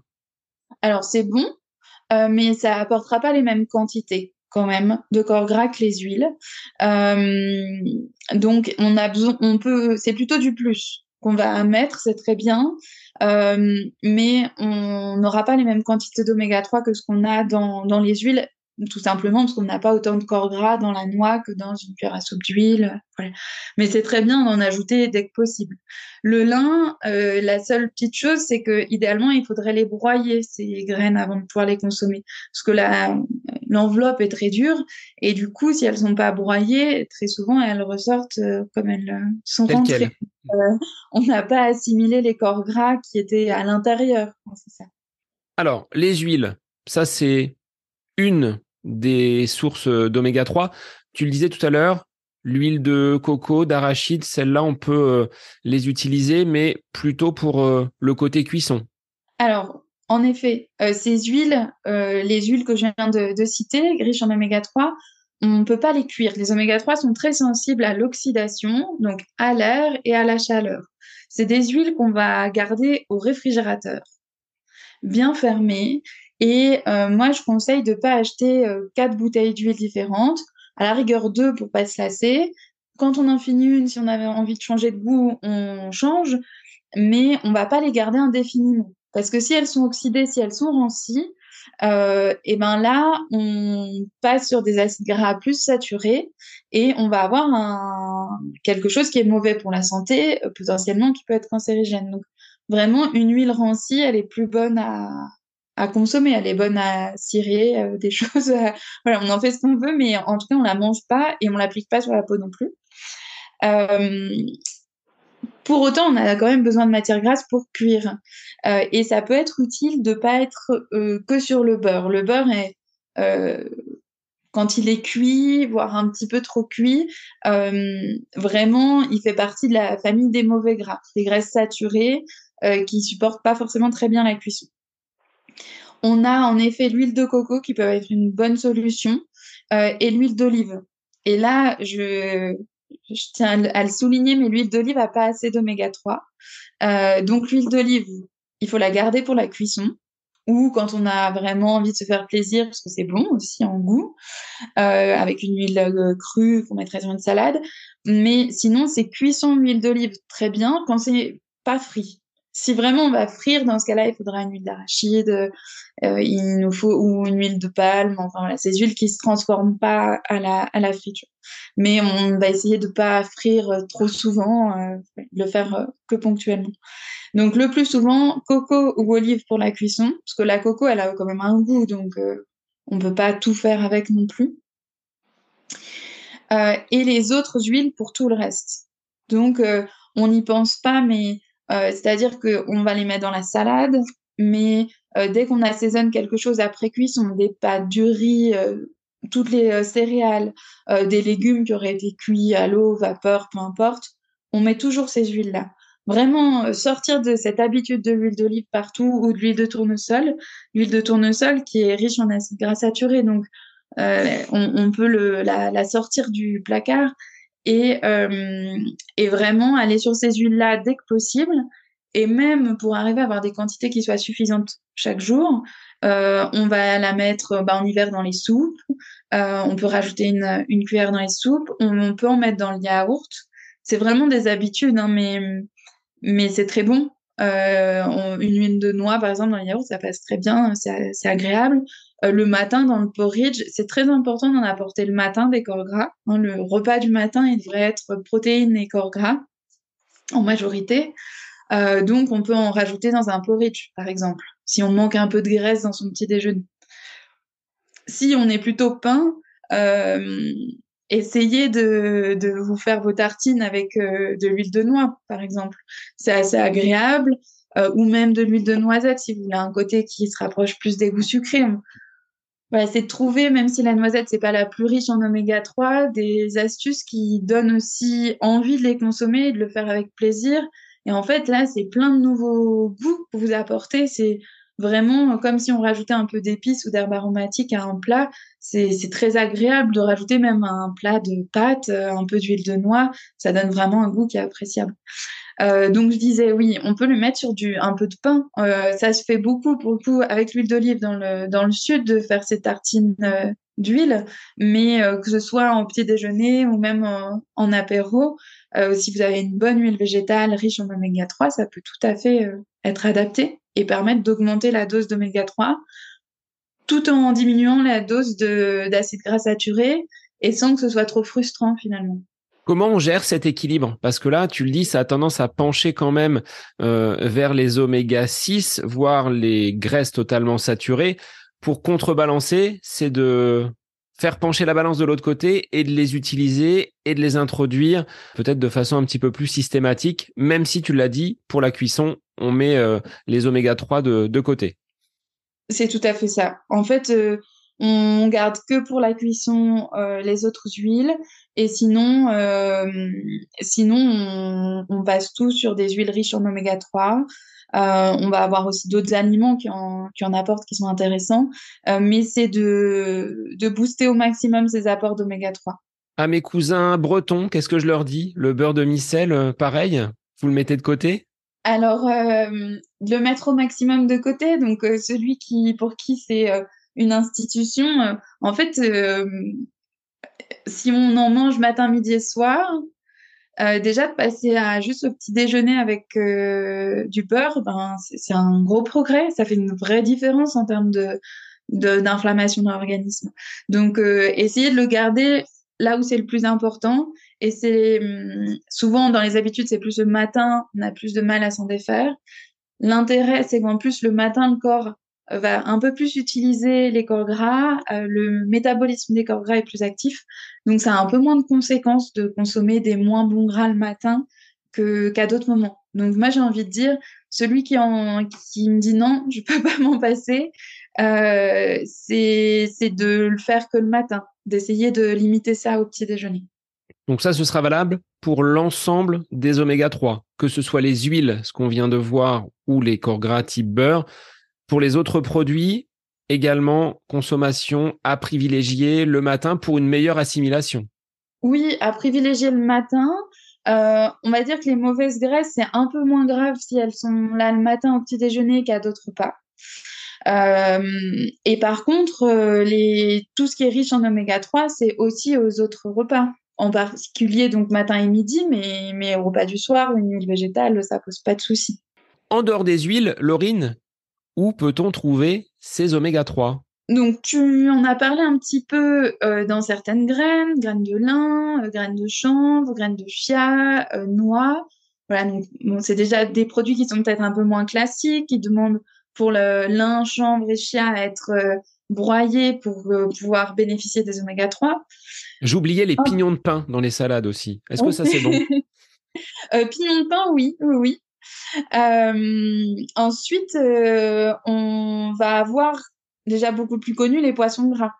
Alors c'est bon, mais ça apportera pas les mêmes quantités quand même de corps gras que les huiles. Euh, donc on a besoin, on peut, c'est plutôt du plus qu'on va mettre, c'est très bien, euh, mais on n'aura pas les mêmes quantités d'oméga 3 que ce qu'on a dans, dans les huiles tout simplement parce qu'on n'a pas autant de corps gras dans la noix que dans une cuillère à soupe d'huile. Mais c'est très bien d'en ajouter dès que possible. Le lin, euh, la seule petite chose, c'est que idéalement, il faudrait les broyer ces graines avant de pouvoir les consommer, parce que l'enveloppe est très dure et du coup, si elles sont pas broyées, très souvent elles ressortent euh, comme elles euh, sont rentrées. on n'a pas assimilé les corps gras qui étaient à l'intérieur. Alors, les huiles, ça c'est une des sources d'oméga 3. Tu le disais tout à l'heure, l'huile de coco, d'arachide, celles-là, on peut euh, les utiliser, mais plutôt pour euh, le côté cuisson. Alors, en effet, euh, ces huiles, les huiles que je viens de, citer, riches en oméga 3, on ne peut pas les cuire. Les oméga 3 sont très sensibles à l'oxydation, donc à l'air et à la chaleur. C'est des huiles qu'on va garder au réfrigérateur, bien fermées, et euh, moi, je conseille de ne pas acheter euh, quatre bouteilles d'huile différentes, à la rigueur deux pour pas se lasser. Quand on en finit une, si on avait envie de changer de goût, on change, mais on va pas les garder indéfiniment. Parce que si elles sont oxydées, si elles sont rancies, euh, et ben là, on passe sur des acides gras plus saturés et on va avoir quelque chose qui est mauvais pour la santé, euh, potentiellement qui peut être cancérigène. Donc vraiment, une huile rancie, elle est plus bonne à, consommer. Elle est bonne à cirer, euh, *laughs* des choses. Voilà, on en fait ce qu'on veut, mais en tout cas, on la mange pas et on l'applique pas sur la peau non plus. Euh, pour autant, on a quand même besoin de matière grasse pour cuire. Euh, et ça peut être utile de pas être que sur le beurre. Le beurre est quand il est cuit, voire un petit peu trop cuit, vraiment, il fait partie de la famille des mauvais gras, des graisses saturées qui supportent pas forcément très bien la cuisson. On a en effet l'huile de coco qui peut être une bonne solution euh, et l'huile d'olive. Et là, je, tiens à le souligner, mais l'huile d'olive n'a pas assez d'oméga 3. Euh, donc l'huile d'olive, il faut la garder pour la cuisson. ou quand on a vraiment envie de se faire plaisir, parce que c'est bon aussi en goût, euh, avec une huile euh, crue qu'on mettrait sur une salade. Mais sinon, c'est cuisson d'huile d'olive très bien quand c'est pas frit. Si vraiment on va frire, dans ce cas-là, il faudra une huile d'arachide, euh, il nous faut ou une huile de palme. Enfin voilà, ces huiles qui se transforment pas à la, à la friture. Mais on va essayer de pas frire trop souvent, euh, le faire euh, que ponctuellement. Donc le plus souvent, coco ou olive pour la cuisson, parce que la coco, elle a quand même un goût, donc euh, on ne peut pas tout faire avec non plus. Euh, et les autres huiles pour tout le reste. Donc on n'y pense pas, mais c'est-à-dire qu'on va les mettre dans la salade, mais dès qu'on assaisonne quelque chose après cuisson, des pâtes, du riz, toutes les céréales, des légumes qui auraient été cuits à l'eau, vapeur, peu importe, on met toujours ces huiles-là vraiment euh, sortir de cette habitude de l'huile d'olive partout ou de l'huile de tournesol. L'huile de tournesol qui est riche en acides gras saturés, donc euh, on, peut la, sortir du placard et, euh, et vraiment aller sur ces huiles-là dès que possible. Et même pour arriver à avoir des quantités qui soient suffisantes chaque jour, euh, on va la mettre bah, en hiver dans les soupes. Euh, on peut rajouter une, cuillère dans les soupes. On, on, peut en mettre dans le yaourt. C'est vraiment des habitudes, hein, mais mais c'est très bon. Euh, une huile de noix, par exemple, dans le yaourt, ça passe très bien, c'est agréable. Euh, le matin, dans le porridge, c'est très important d'en apporter le matin des corps gras. Hein, le repas du matin, il devrait être protéines et corps gras en majorité. Euh, donc, on peut en rajouter dans un porridge, par exemple, si on manque un peu de graisse dans son petit déjeuner. Si on est plutôt pain, essayez de, de, vous faire vos tartines avec euh, de l'huile de noix, par exemple. C'est assez agréable. Euh, ou même de l'huile de noisette, si vous voulez un côté qui se rapproche plus des goûts sucrés. Voilà, c'est de trouver, même si la noisette, c'est pas la plus riche en oméga 3, des astuces qui donnent aussi envie de les consommer et de le faire avec plaisir. Et en fait, là, c'est plein de nouveaux goûts que vous apportez. C'est vraiment comme si on rajoutait un peu d'épices ou d'herbes aromatiques à un plat. C'est très agréable de rajouter même un plat de pâtes, euh, un peu d'huile de noix. Ça donne vraiment un goût qui est appréciable. Euh, donc je disais oui, on peut le mettre sur du un peu de pain. Euh, ça se fait beaucoup pour le coup avec l'huile d'olive dans le dans le sud de faire ces tartines euh, d'huile, mais euh, que ce soit en petit déjeuner ou même en, apéro, euh, si vous avez une bonne huile végétale riche en oméga 3, ça peut tout à fait être adapté et permettre d'augmenter la dose d'oméga 3 tout en diminuant la dose d'acide gras saturé et sans que ce soit trop frustrant finalement. Comment on gère cet équilibre? Parce que là, tu le dis, ça a tendance à pencher quand même euh, vers les oméga 6, voire les graisses totalement saturées. Pour contrebalancer, c'est de faire pencher la balance de l'autre côté et de les utiliser et de les introduire peut-être de façon un petit peu plus systématique, même si tu l'as dit, pour la cuisson, on met euh, les oméga 3 de, de côté. C'est tout à fait ça. En fait, euh, on garde que pour la cuisson euh, les autres huiles et sinon, euh, sinon on, on, passe tout sur des huiles riches en oméga 3. Euh, on va avoir aussi d'autres aliments qui en, qui en apportent, qui sont intéressants, mais c'est de, de booster au maximum ces apports d'oméga 3. À mes cousins bretons, qu'est-ce que je leur dis? Le beurre de micelle, pareil? Vous le mettez de côté? Alors, euh, le mettre au maximum de côté, donc euh, celui qui, pour qui c'est une institution, en fait, si on en mange matin, midi et soir, euh, déjà de passer à juste au petit déjeuner avec euh, du beurre, ben c'est un gros progrès. Ça fait une vraie différence en termes de d'inflammation de, l'organisme. Donc euh, essayez de le garder là où c'est le plus important. Et c'est hum, souvent dans les habitudes, c'est plus le matin, on a plus de mal à s'en défaire. L'intérêt, c'est qu'en plus le matin, le corps va un peu plus utiliser les corps gras, euh, le métabolisme des corps gras est plus actif, donc ça a un peu moins de conséquences de consommer des moins bons gras le matin qu'à d'autres moments. Donc moi j'ai envie de dire, celui qui me dit non, je peux *laughs* pas m'en passer, euh, c'est de le faire que le matin, d'essayer de limiter ça au petit déjeuner. Donc ça, ce sera valable pour l'ensemble des oméga 3, que ce soit les huiles, ce qu'on vient de voir, ou les corps gras type beurre. Pour les autres produits, également consommation à privilégier le matin pour une meilleure assimilation. Oui, à privilégier le matin. Euh, on va dire que les mauvaises graisses, c'est un peu moins grave si elles sont là le matin au petit déjeuner qu'à d'autres pas. et par contre, les, tout ce qui est riche en oméga 3, c'est aussi aux autres repas en particulier donc matin et midi, mais, mais au repas du soir, une huile végétale, ça pose pas de souci. En dehors des huiles, Laurine, où peut-on trouver ces oméga 3 donc, tu en as parlé un petit peu euh, dans certaines graines, graines de lin, euh, graines de chanvre, graines de chia, euh, noix. Voilà, donc c'est déjà des produits qui sont peut-être un peu moins classiques, qui demandent pour le lin, chanvre et chia à être broyés pour pouvoir bénéficier des oméga 3. J'oubliais les oh. pignons de pain dans les salades aussi. Est-ce que ça c'est bon? *laughs* Pignons de pain, oui, oui, oui. ensuite, on va avoir déjà beaucoup plus connu les poissons gras.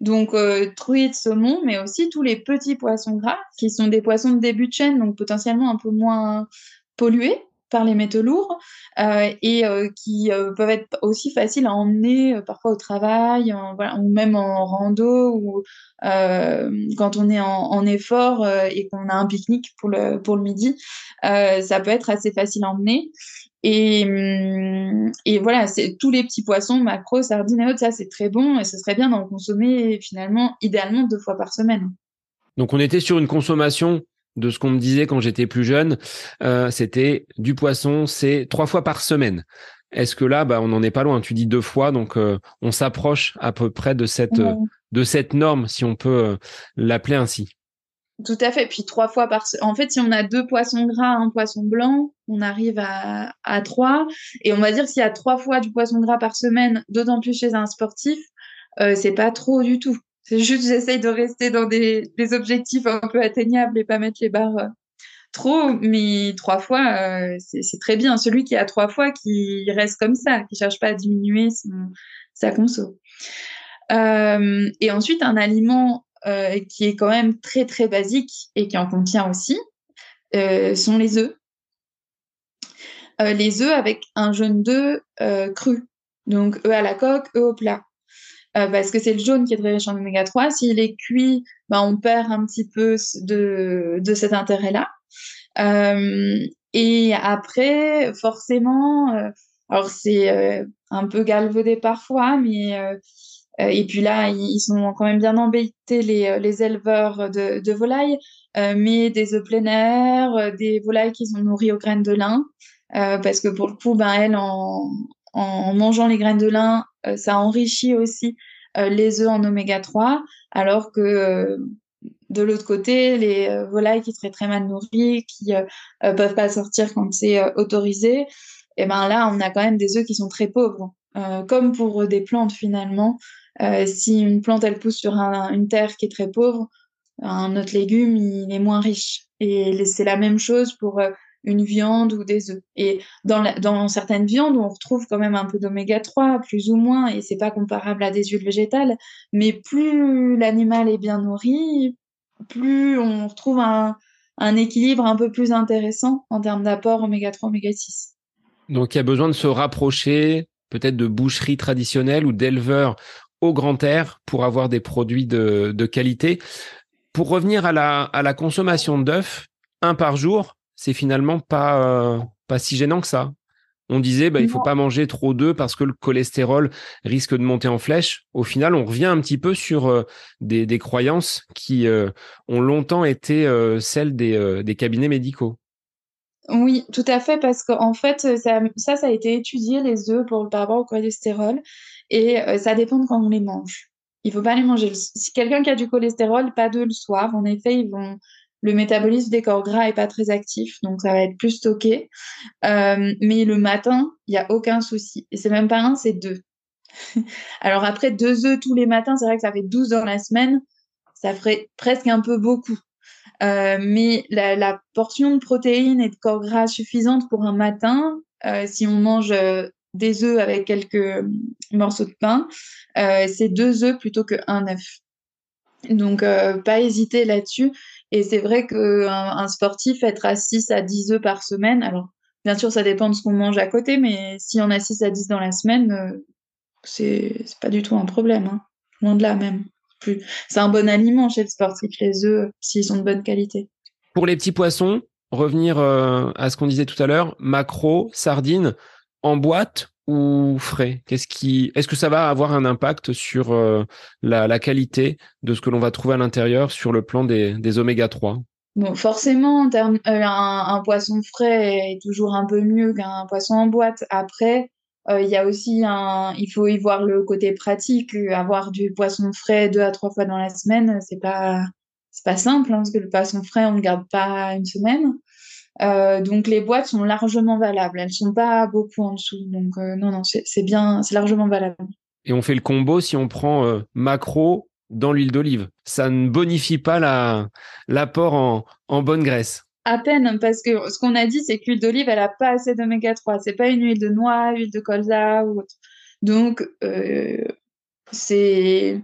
Donc, euh, truites, saumon, mais aussi tous les petits poissons gras, qui sont des poissons de début de chaîne, donc potentiellement un peu moins pollués par les métaux lourds, euh, et euh, qui peuvent être aussi faciles à emmener parfois au travail, ou même en rando, ou quand on est en, effort et qu'on a un pique-nique pour le, pour le midi, ça peut être assez facile à emmener. Et, hum, et voilà, c'est tous les petits poissons, macros, sardines et autres, ça c'est très bon et ce serait bien d'en consommer finalement idéalement deux fois par semaine. Donc on était sur une consommation de ce qu'on me disait quand j'étais plus jeune, euh, c'était du poisson, c'est trois fois par semaine. Est-ce que là, bah, on n'en est pas loin? Tu dis deux fois, donc euh, on s'approche à peu près de cette, de cette norme, si on peut euh, l'appeler ainsi. Tout à fait. Puis trois fois par En fait, si on a deux poissons gras, un poisson blanc, on arrive à, à trois. Et on va dire s'il y a trois fois du poisson gras par semaine, d'autant plus chez un sportif, euh, c'est pas trop du tout. C'est juste j'essaye de rester dans des, des, objectifs un peu atteignables et pas mettre les barres euh, trop. Mais trois fois, euh, c'est très bien. Celui qui a trois fois, qui reste comme ça, qui cherche pas à diminuer son, sa conso. Euh, et ensuite, un aliment euh, qui est quand même très très basique et qui en contient aussi, euh, sont les œufs. Les œufs avec un jaune d'œuf cru, donc œufs à la coque, œufs au plat. Parce que c'est le jaune qui est très riche en oméga 3. S'il est cuit, ben, on perd un petit peu de, de cet intérêt-là. et après, forcément, alors c'est un peu galvaudé parfois, mais euh, et puis là, ils sont quand même bien embêtés, les, euh, les éleveurs de, de volailles, euh, mais des œufs plein air, des volailles qui sont nourries aux graines de lin, parce que pour le coup, ben, elles, en, en mangeant les graines de lin, ça enrichit aussi les œufs en oméga 3, alors que de l'autre côté, les volailles qui seraient très mal nourries, qui ne peuvent pas sortir quand c'est autorisé, et eh ben là, on a quand même des œufs qui sont très pauvres. comme pour des plantes finalement, euh, si une plante, elle pousse sur une terre qui est très pauvre, un autre légume, il est moins riche. Et c'est la même chose pour euh, une viande ou des œufs. Et dans, dans certaines viandes, on retrouve quand même un peu d'oméga 3, plus ou moins, et c'est pas comparable à des huiles végétales, mais plus l'animal est bien nourri, plus on retrouve un, un équilibre un peu plus intéressant en termes d'apport oméga 3, oméga 6. Donc il y a besoin de se rapprocher peut-être de boucheries traditionnelles ou d'éleveurs au grand air pour avoir des produits de, de qualité. Pour revenir à la, à la consommation d'œufs, un par jour, c'est finalement pas, euh, pas si gênant que ça. On disait, bah, il faut pas manger trop d'œufs parce que le cholestérol risque de monter en flèche. Au final, on revient un petit peu sur euh, des, des, croyances qui euh, ont longtemps été celles des, des, cabinets médicaux. Oui, tout à fait, parce qu'en fait, ça, ça, ça, a été étudié, les œufs, pour, par rapport au cholestérol. Et ça dépend de quand on les mange. Il faut pas les manger. Si quelqu'un qui a du cholestérol, pas d'œufs le soir. En effet, ils vont le métabolisme des corps gras est pas très actif, donc ça va être plus stocké. Euh, mais le matin, il y a aucun souci. Et c'est même pas un, c'est deux. *laughs* Alors après, deux œufs tous les matins, c'est vrai que ça fait 12 dans la semaine. Ça ferait presque un peu beaucoup. Euh, mais la, portion de protéines et de corps gras suffisante pour un matin, euh, si on mange des œufs avec quelques morceaux de pain, c'est deux œufs plutôt qu'un œuf. Donc, pas hésiter là-dessus. Et c'est vrai qu'un un sportif être à 6 à 10 œufs par semaine, alors bien sûr, ça dépend de ce qu'on mange à côté, mais si on a 6 à 10 dans la semaine, euh, c'est pas du tout un problème. Hein. Loin de là même. C'est un bon aliment chez le sportif, les œufs, s'ils sont de bonne qualité. Pour les petits poissons, revenir à ce qu'on disait tout à l'heure, macro, sardines, en boîte ou frais? Qu'est-ce qui, est-ce que ça va avoir un impact sur euh, la, qualité de ce que l'on va trouver à l'intérieur sur le plan des, oméga 3 Bon, forcément, euh, un, poisson frais est toujours un peu mieux qu'un poisson en boîte. Après, euh, il y a aussi un, il faut y voir le côté pratique. Avoir du poisson frais deux à trois fois dans la semaine, c'est pas, c'est pas simple, hein, parce que le poisson frais, on ne le garde pas une semaine. Euh, donc les boîtes sont largement valables. Elles sont pas beaucoup en dessous. Donc euh, non, non, c'est bien, c'est largement valable. Et on fait le combo si on prend euh, macro dans l'huile d'olive. Ça ne bonifie pas l'apport en, en bonne graisse. À peine, parce que ce qu'on a dit, c'est que l'huile d'olive, elle a pas assez d'oméga 3. C'est pas une huile de noix, huile de colza ou autre. Donc, c'est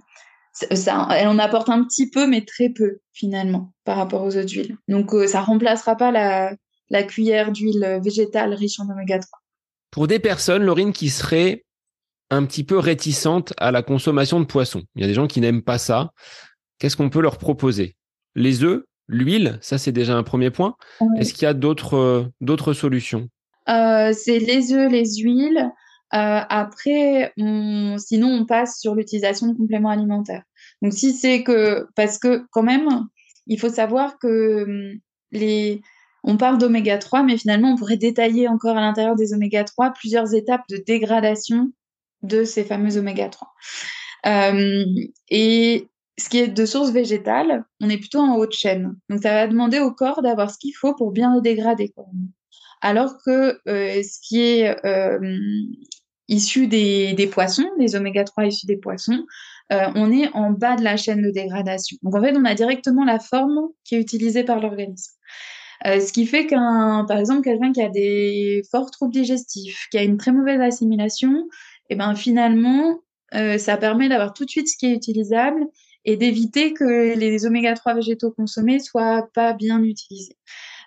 ça, elle en apporte un petit peu, mais très peu finalement par rapport aux autres huiles. Donc ça euh, ça remplacera pas la, la cuillère d'huile végétale riche en oméga 3. Pour des personnes, Laurine, qui seraient un petit peu réticentes à la consommation de poisson, il y a des gens qui n'aiment pas ça. Qu'est-ce qu'on peut leur proposer? Les œufs, l'huile, ça c'est déjà un premier point. Est-ce qu'il y a d'autres euh, solutions? Euh, C'est les œufs, les huiles. Euh, après, sinon, on passe sur l'utilisation de compléments alimentaires. Donc, si c'est que, parce que quand même, il faut savoir que hum, les, on parle d'oméga 3, mais finalement, on pourrait détailler encore à l'intérieur des oméga 3 plusieurs étapes de dégradation de ces fameux oméga 3. Euh, et ce qui est de source végétale, on est plutôt en haute chaîne. Donc, ça va demander au corps d'avoir ce qu'il faut pour bien le dégrader. Alors que euh, ce qui est euh, issus des, poissons, des oméga 3 issus des poissons, euh, on est en bas de la chaîne de dégradation. Donc en fait, on a directement la forme qui est utilisée par l'organisme. Euh, ce qui fait qu'un, par exemple, quelqu'un qui a des forts troubles digestifs, qui a une très mauvaise assimilation, et eh ben finalement, euh, ça permet d'avoir tout de suite ce qui est utilisable et d'éviter que les oméga 3 végétaux consommés soient pas bien utilisés.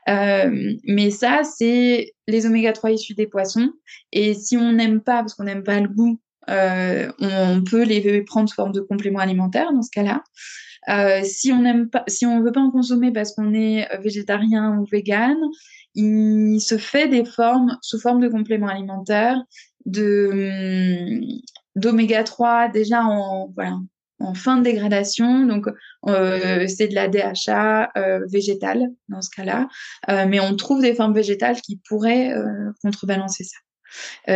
Mais ça, c'est les oméga 3 issus des poissons. Et si on n'aime pas, parce qu'on n'aime pas le goût, euh, on peut les prendre sous forme de complément alimentaire dans ce cas-là. Euh, si on n'aime pas, si on veut pas en consommer parce qu'on est végétarien ou vegan, il se fait des formes sous forme de complément alimentaire de hum, d'oméga 3 déjà en voilà en fin de dégradation. Donc, euh, c'est de la DHA végétale dans ce cas-là. Mais on trouve des formes végétales qui pourraient contrebalancer ça.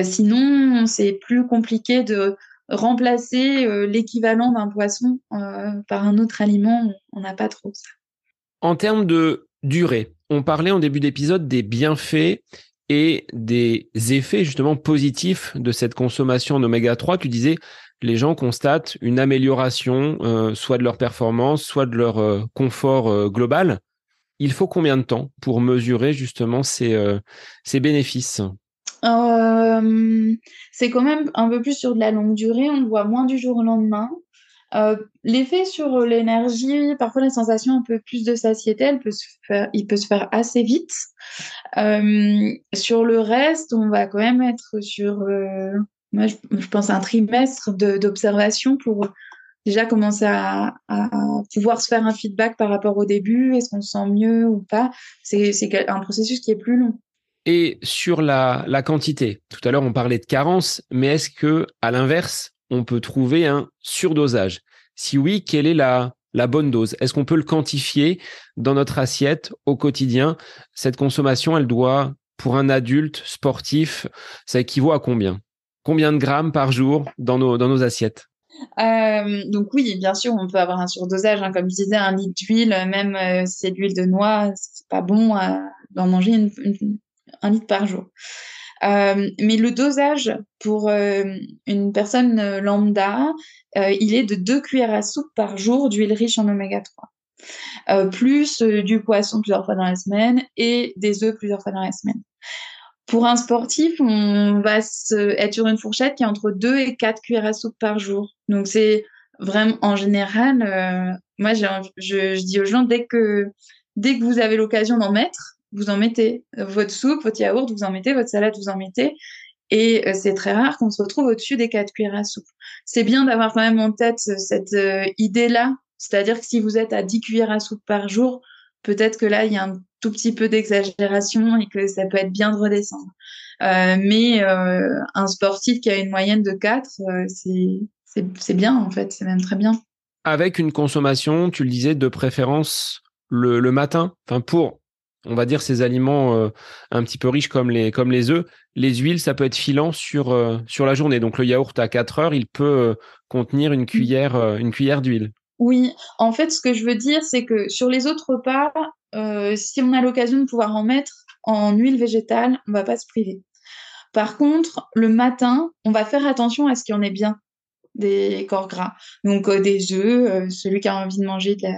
Sinon, c'est plus compliqué de remplacer l'équivalent d'un poisson par un autre aliment. On n'a pas trop ça. En termes de durée, on parlait en début d'épisode des bienfaits et des effets justement positifs de cette consommation en oméga 3. Tu disais les gens constatent une amélioration, euh, soit de leur performance, soit de leur euh, confort euh, global. Il faut combien de temps pour mesurer justement ces bénéfices? C'est quand même un peu plus sur de la longue durée, on le voit moins du jour au lendemain. L'effet sur l'énergie, parfois la sensation un peu plus de satiété, elle peut se faire, il peut se faire assez vite. sur le reste, on va quand même être sur moi, je, pense à un trimestre d'observation pour déjà commencer à, pouvoir se faire un feedback par rapport au début. Est-ce qu'on se sent mieux ou pas C'est un processus qui est plus long. Et sur la, quantité, tout à l'heure on parlait de carence, mais est-ce que à l'inverse, on peut trouver un surdosage? Si oui, quelle est la, bonne dose? Est-ce qu'on peut le quantifier dans notre assiette au quotidien? Cette consommation, elle doit, pour un adulte sportif, ça équivaut à combien? Combien de grammes par jour dans nos, assiettes? Euh, donc oui, bien sûr, on peut avoir un surdosage. Hein. comme je disais, un litre d'huile, même euh, si c'est de l'huile de noix, c'est pas bon d'en manger un litre par jour. Euh, mais le dosage pour une personne lambda, il est de 2 cuillères à soupe par jour d'huile riche en oméga 3, plus du poisson plusieurs fois dans la semaine et des œufs plusieurs fois dans la semaine. Pour un sportif, on va être sur une fourchette qui est entre 2 et 4 cuillères à soupe par jour. Donc c'est vraiment en général, euh, moi je, dis aux gens dès que dès que vous avez l'occasion d'en mettre, vous en mettez votre soupe, votre yaourt, vous en mettez votre salade, vous en mettez. Et euh, c'est très rare qu'on se retrouve au-dessus des 4 cuillères à soupe. C'est bien d'avoir quand même en tête cette euh, idée-là, c'est-à-dire que si vous êtes à 10 cuillères à soupe par jour, peut-être que là, il y a un tout petit peu d'exagération et que ça peut être bien de redescendre. mais un sportif qui a une moyenne de 4, c'est bien en fait, c'est même très bien. Avec une consommation, tu le disais, de préférence le, le matin, enfin pour on va dire ces aliments euh, un petit peu riches comme les comme les œufs, les huiles ça peut être filant sur euh, sur la journée. Donc le yaourt à 4 heures, il peut euh, contenir une cuillère une cuillère d'huile. Oui, en fait ce que je veux dire c'est que sur les autres repas, si on a l'occasion de pouvoir en mettre en huile végétale, on va pas se priver. Par contre, le matin, on va faire attention à ce qu'il y en ait bien des corps gras. Donc des œufs, celui qui a envie de manger de la,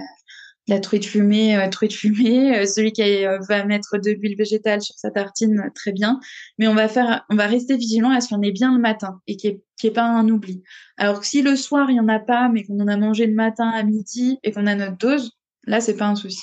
la truite fumée, euh, truite fumée. Euh, celui qui euh, va mettre de l'huile végétale sur sa tartine, très bien. Mais on va faire, on va rester vigilant à ce qu'il y en ait bien le matin et qu'il n'y ait, pas un oubli. Alors que si le soir il y en a pas, mais qu'on en a mangé le matin à midi et qu'on a notre dose, là c'est pas un souci.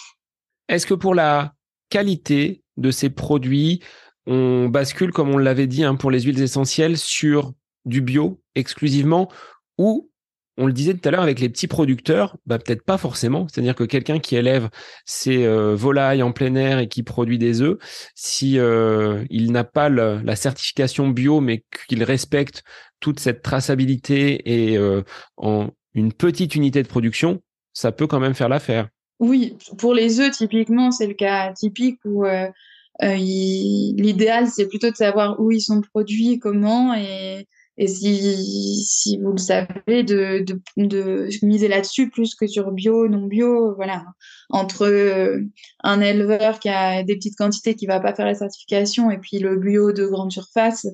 Est-ce que pour la qualité de ces produits, on bascule, comme on l'avait dit, hein, pour les huiles essentielles, sur du bio exclusivement ou on le disait tout à l'heure avec les petits producteurs, bah peut-être pas forcément. C'est-à-dire que quelqu'un qui élève ses euh, volailles en plein air et qui produit des œufs, si euh, il n'a pas la certification bio, mais qu'il respecte toute cette traçabilité et euh, en une petite unité de production, ça peut quand même faire l'affaire. Oui, pour les œufs typiquement, c'est le cas typique où l'idéal c'est plutôt de savoir où ils sont produits, comment et et si, si vous le savez, de, de, de miser là-dessus plus que sur bio, non bio, voilà. Entre euh, un éleveur qui a des petites quantités qui va pas faire la certification et puis le bio de grande surface,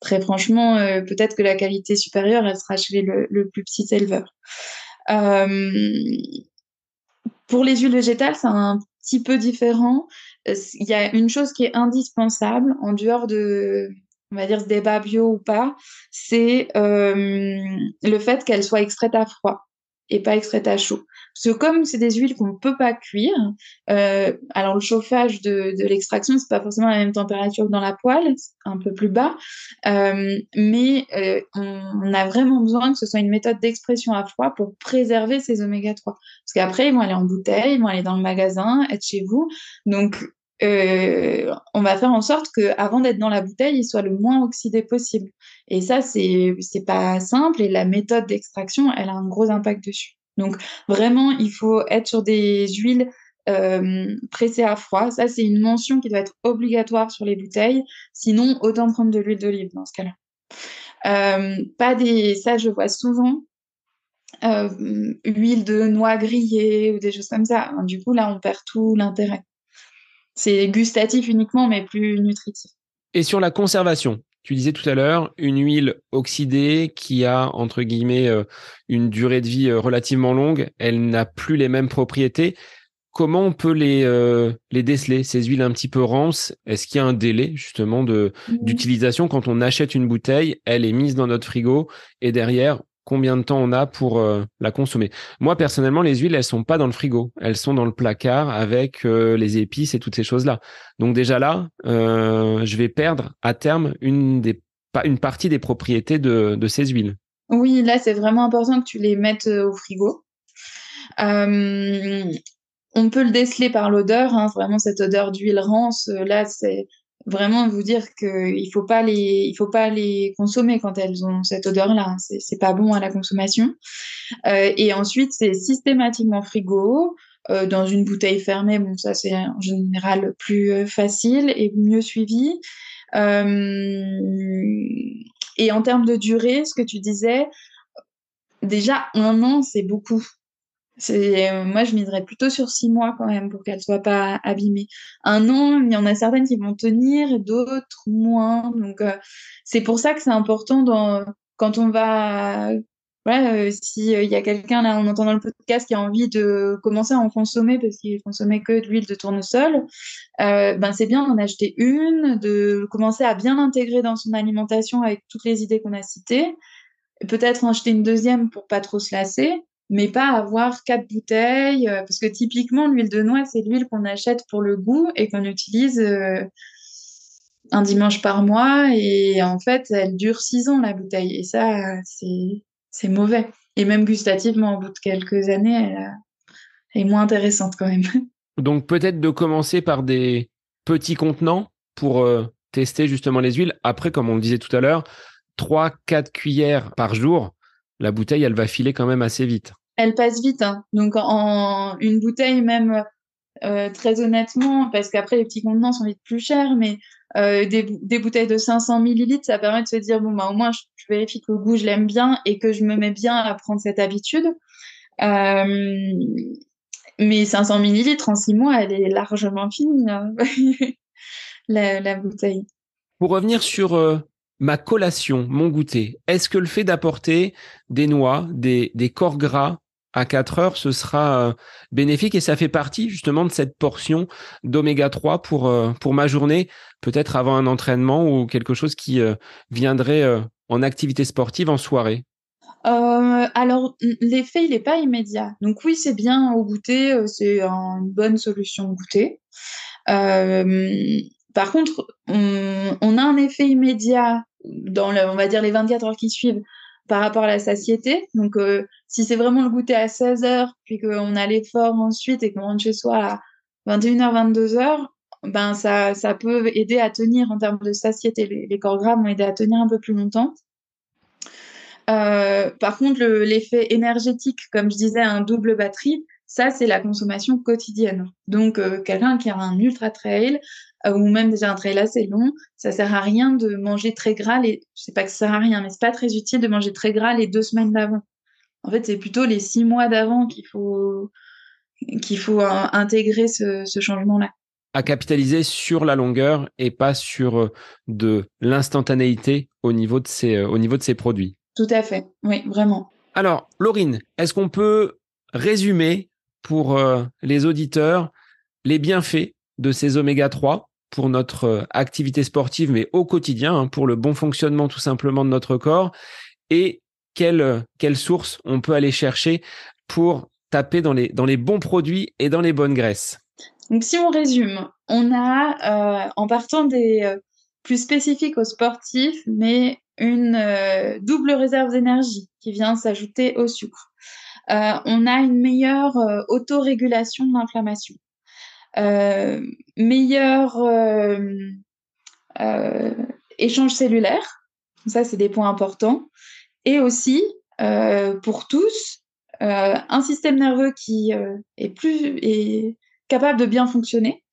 très franchement, euh, peut-être que la qualité supérieure, elle sera chez le, plus petit éleveur. Euh, pour les huiles végétales, c'est un petit peu différent. Il y a une chose qui est indispensable en dehors de on va dire ce débat bio ou pas, c'est euh, le fait qu'elle soit extraite à froid et pas extraite à chaud. Parce que comme c'est des huiles qu'on ne peut pas cuire, euh, alors le chauffage de, de l'extraction, c'est pas forcément la même température que dans la poêle, un peu plus bas, euh, mais euh, on, on, a vraiment besoin que ce soit une méthode d'expression à froid pour préserver ces oméga 3. Parce qu'après, ils vont aller en bouteille, ils vont aller dans le magasin, être chez vous. Donc, euh, on va faire en sorte que avant d'être dans la bouteille, il soit le moins oxydé possible. Et ça, c'est pas simple et la méthode d'extraction, elle a un gros impact dessus. Donc vraiment, il faut être sur des huiles euh, pressées à froid. Ça, c'est une mention qui doit être obligatoire sur les bouteilles. Sinon, autant prendre de l'huile d'olive dans ce cas-là. Euh, pas des, ça, je vois souvent. Huile de noix grillée ou des choses comme ça. Du coup, là, on perd tout l'intérêt. C'est gustatif uniquement, mais plus nutritif. Et sur la conservation, tu disais tout à l'heure, une huile oxydée qui a, entre guillemets, euh, une durée de vie euh, relativement longue, elle n'a plus les mêmes propriétés. Comment on peut les, euh, les déceler, ces huiles un petit peu rances? Est-ce qu'il y a un délai justement de mmh. d'utilisation? Quand on achète une bouteille, elle est mise dans notre frigo et derrière, combien de temps on a pour euh, la consommer. Moi, personnellement, les huiles, elles sont pas dans le frigo. Elles sont dans le placard avec euh, les épices et toutes ces choses-là. Donc déjà là, euh, je vais perdre à terme une, des, une partie des propriétés de, de ces huiles. Oui, là, c'est vraiment important que tu les mettes au frigo. on peut le déceler par l'odeur, hein, vraiment cette odeur d'huile rance. Là, c'est vraiment vous dire qu'il faut pas les faut pas les consommer quand elles ont cette odeur là c'est c'est pas bon à la consommation. Euh, et ensuite c'est systématiquement frigo euh, dans une bouteille fermée. Bon ça c'est en général plus euh, facile et mieux suivi. Et en termes de durée ce que tu disais déjà un an c'est beaucoup c'est, euh, moi, je miserais plutôt sur six mois quand même pour qu'elles soient pas abîmées. Un an, il y en a certaines qui vont tenir d'autres moins. Donc, euh, c'est pour ça que c'est important dans, quand on va, voilà, euh, s'il y a quelqu'un là en entendant le podcast qui a envie de commencer à en consommer parce qu'il consommait que de l'huile de tournesol, ben c'est bien d'en acheter une, de commencer à bien l'intégrer dans son alimentation avec toutes les idées qu'on a citées. Peut-être en acheter une deuxième pour pas trop se lasser mais pas avoir quatre bouteilles, euh, parce que typiquement, l'huile de noix, c'est l'huile qu'on achète pour le goût et qu'on utilise euh, un dimanche par mois, et en fait, elle dure six ans, la bouteille, et ça, c'est mauvais. Et même gustativement, au bout de quelques années, elle, est moins intéressante quand même. *laughs* Donc peut-être de commencer par des petits contenants pour euh, tester justement les huiles. Après, comme on le disait tout à l'heure, 3-4 cuillères par jour, la bouteille, elle va filer quand même assez vite. Elle passe vite. Hein. Donc, en une bouteille, même euh, très honnêtement, parce qu'après, les petits contenants sont vite plus chers, mais euh, des, bouteilles de 500 millilitres, ça permet de se dire, bon, bah, au moins, je, vérifie que le goût, je l'aime bien et que je me mets bien à prendre cette habitude. Euh, mais 500 millilitres en six mois, elle est largement finie, hein. *laughs* la, bouteille. Pour revenir sur ma collation, mon goûter, est-ce que le fait d'apporter des noix, des, des corps gras à 4 heures, ce sera euh, bénéfique et ça fait partie justement de cette portion d'oméga 3 pour, euh, pour ma journée, peut-être avant un entraînement ou quelque chose qui euh, viendrait en activité sportive en soirée. alors, l'effet, il n'est pas immédiat. Donc oui, c'est bien au goûter, c'est une bonne solution au goûter. par contre, on, a un effet immédiat dans, on va dire, les 24 heures qui suivent par rapport à la satiété. Donc, euh, si c'est vraiment le goûter à 16 heures, puis qu'on a l'effort ensuite et qu'on rentre chez soi à 21h, 22h, ben ça, ça peut aider à tenir en termes de satiété. Les, corps gras vont aider à tenir un peu plus longtemps. Euh, par contre, l'effet énergétique, comme je disais, un double batterie, ça, c'est la consommation quotidienne. Donc, euh, quelqu'un qui a un ultra trail, euh, ou même déjà un trail assez long, ça sert à rien de manger très gras les, je sais pas que ça sert à rien, mais c'est pas très utile de manger très gras les deux semaines d'avant. En fait, c'est plutôt les six mois d'avant qu'il faut, qu'il faut euh, intégrer ce, ce changement-là. À capitaliser sur la longueur et pas sur euh, de l'instantanéité au niveau de ces, au niveau de ces produits. Tout à fait. Oui, vraiment. Alors, Laurine, est-ce qu'on peut résumer pour les auditeurs les bienfaits de ces oméga 3 pour notre euh, activité sportive, mais au quotidien, hein, pour le bon fonctionnement tout simplement de notre corps, et quelle, euh, quelle source on peut aller chercher pour taper dans les, dans les bons produits et dans les bonnes graisses? Donc si on résume, on a, euh, en partant des plus spécifiques aux sportifs, mais une double réserve d'énergie qui vient s'ajouter au sucre. on a une meilleure autorégulation de l'inflammation. Euh, meilleur euh, euh, échange cellulaire, ça c'est des points importants, et aussi pour tous un système nerveux qui est plus capable de bien fonctionner,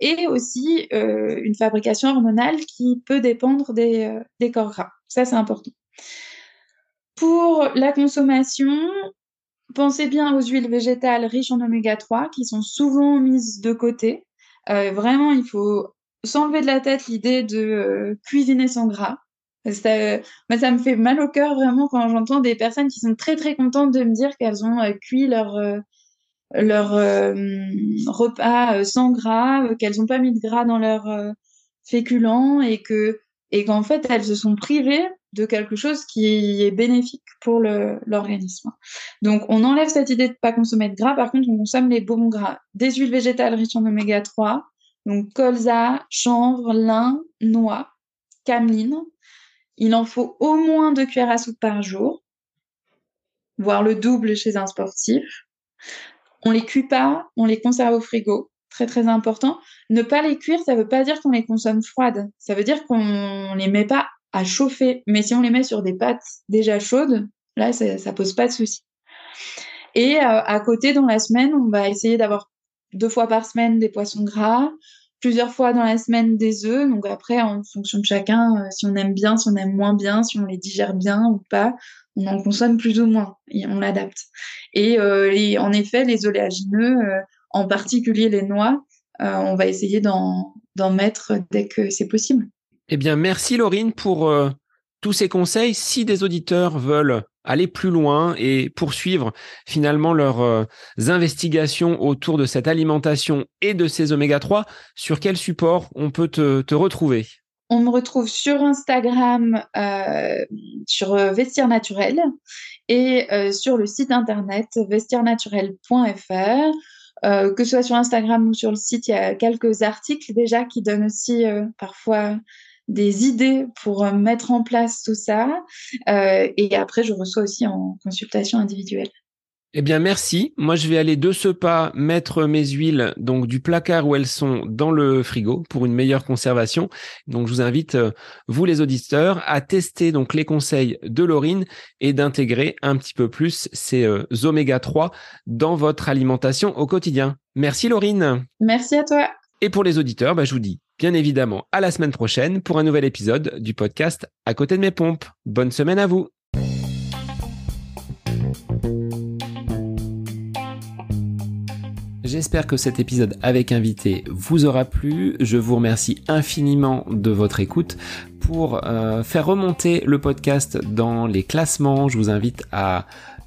et aussi une fabrication hormonale qui peut dépendre des, des corps gras. Ça, c'est important. Pour la consommation, Pensez bien aux huiles végétales riches en oméga 3 qui sont souvent mises de côté. Euh, vraiment, il faut s'enlever de la tête l'idée de euh, cuisiner sans gras. Ça, ça me fait mal au cœur vraiment quand j'entends des personnes qui sont très très contentes de me dire qu'elles ont euh, cuit leur, leur repas sans gras, qu'elles n'ont pas mis de gras dans leur féculents et que et qu'en fait elles se sont privées de quelque chose qui est bénéfique pour l'organisme. Donc, on enlève cette idée de ne pas consommer de gras. Par contre, on consomme les bons gras. Des huiles végétales riches en oméga 3, donc colza, chanvre, lin, noix, cameline. Il en faut au moins deux cuillères à soupe par jour, voire le double chez un sportif. On les cuit pas, on les conserve au frigo. Très très important. Ne pas les cuire, ça ne veut pas dire qu'on les consomme froides. Ça veut dire qu'on les met pas à chauffer. Mais si on les met sur des pâtes déjà chaudes, là, ça, ne pose pas de souci. Et euh, à côté, dans la semaine, on va essayer d'avoir deux fois par semaine des poissons gras, plusieurs fois dans la semaine des œufs. Donc après, en fonction de chacun, euh, si on aime bien, si on aime moins bien, si on les digère bien ou pas, on en consomme plus ou moins et on l'adapte. Et, euh, en effet, les oléagineux, en particulier les noix, on va essayer d'en mettre dès que c'est possible. Eh bien, merci Laurine pour euh, tous ces conseils. Si des auditeurs veulent aller plus loin et poursuivre finalement leurs euh, investigations autour de cette alimentation et de ces oméga 3, sur quel support on peut te, retrouver? On me retrouve sur Instagram, euh, sur Vestiaire Naturel et sur le site internet vestiairnaturel.fr. que ce soit sur Instagram ou sur le site, il y a quelques articles déjà qui donnent aussi parfois des idées pour euh, mettre en place tout ça. Euh, et après, je reçois aussi en consultation individuelle. Eh bien, merci. Moi, je vais aller de ce pas mettre mes huiles donc du placard où elles sont dans le frigo pour une meilleure conservation. Donc, je vous invite, euh, vous les auditeurs, à tester donc les conseils de Laurine et d'intégrer un petit peu plus ces euh, oméga 3 dans votre alimentation au quotidien. Merci, Laurine. Merci à toi. Et pour les auditeurs, bah, je vous dis bien évidemment à la semaine prochaine pour un nouvel épisode du podcast À côté de mes pompes. Bonne semaine à vous. J'espère que cet épisode avec invité vous aura plu. Je vous remercie infiniment de votre écoute. Pour euh, faire remonter le podcast dans les classements, je vous invite à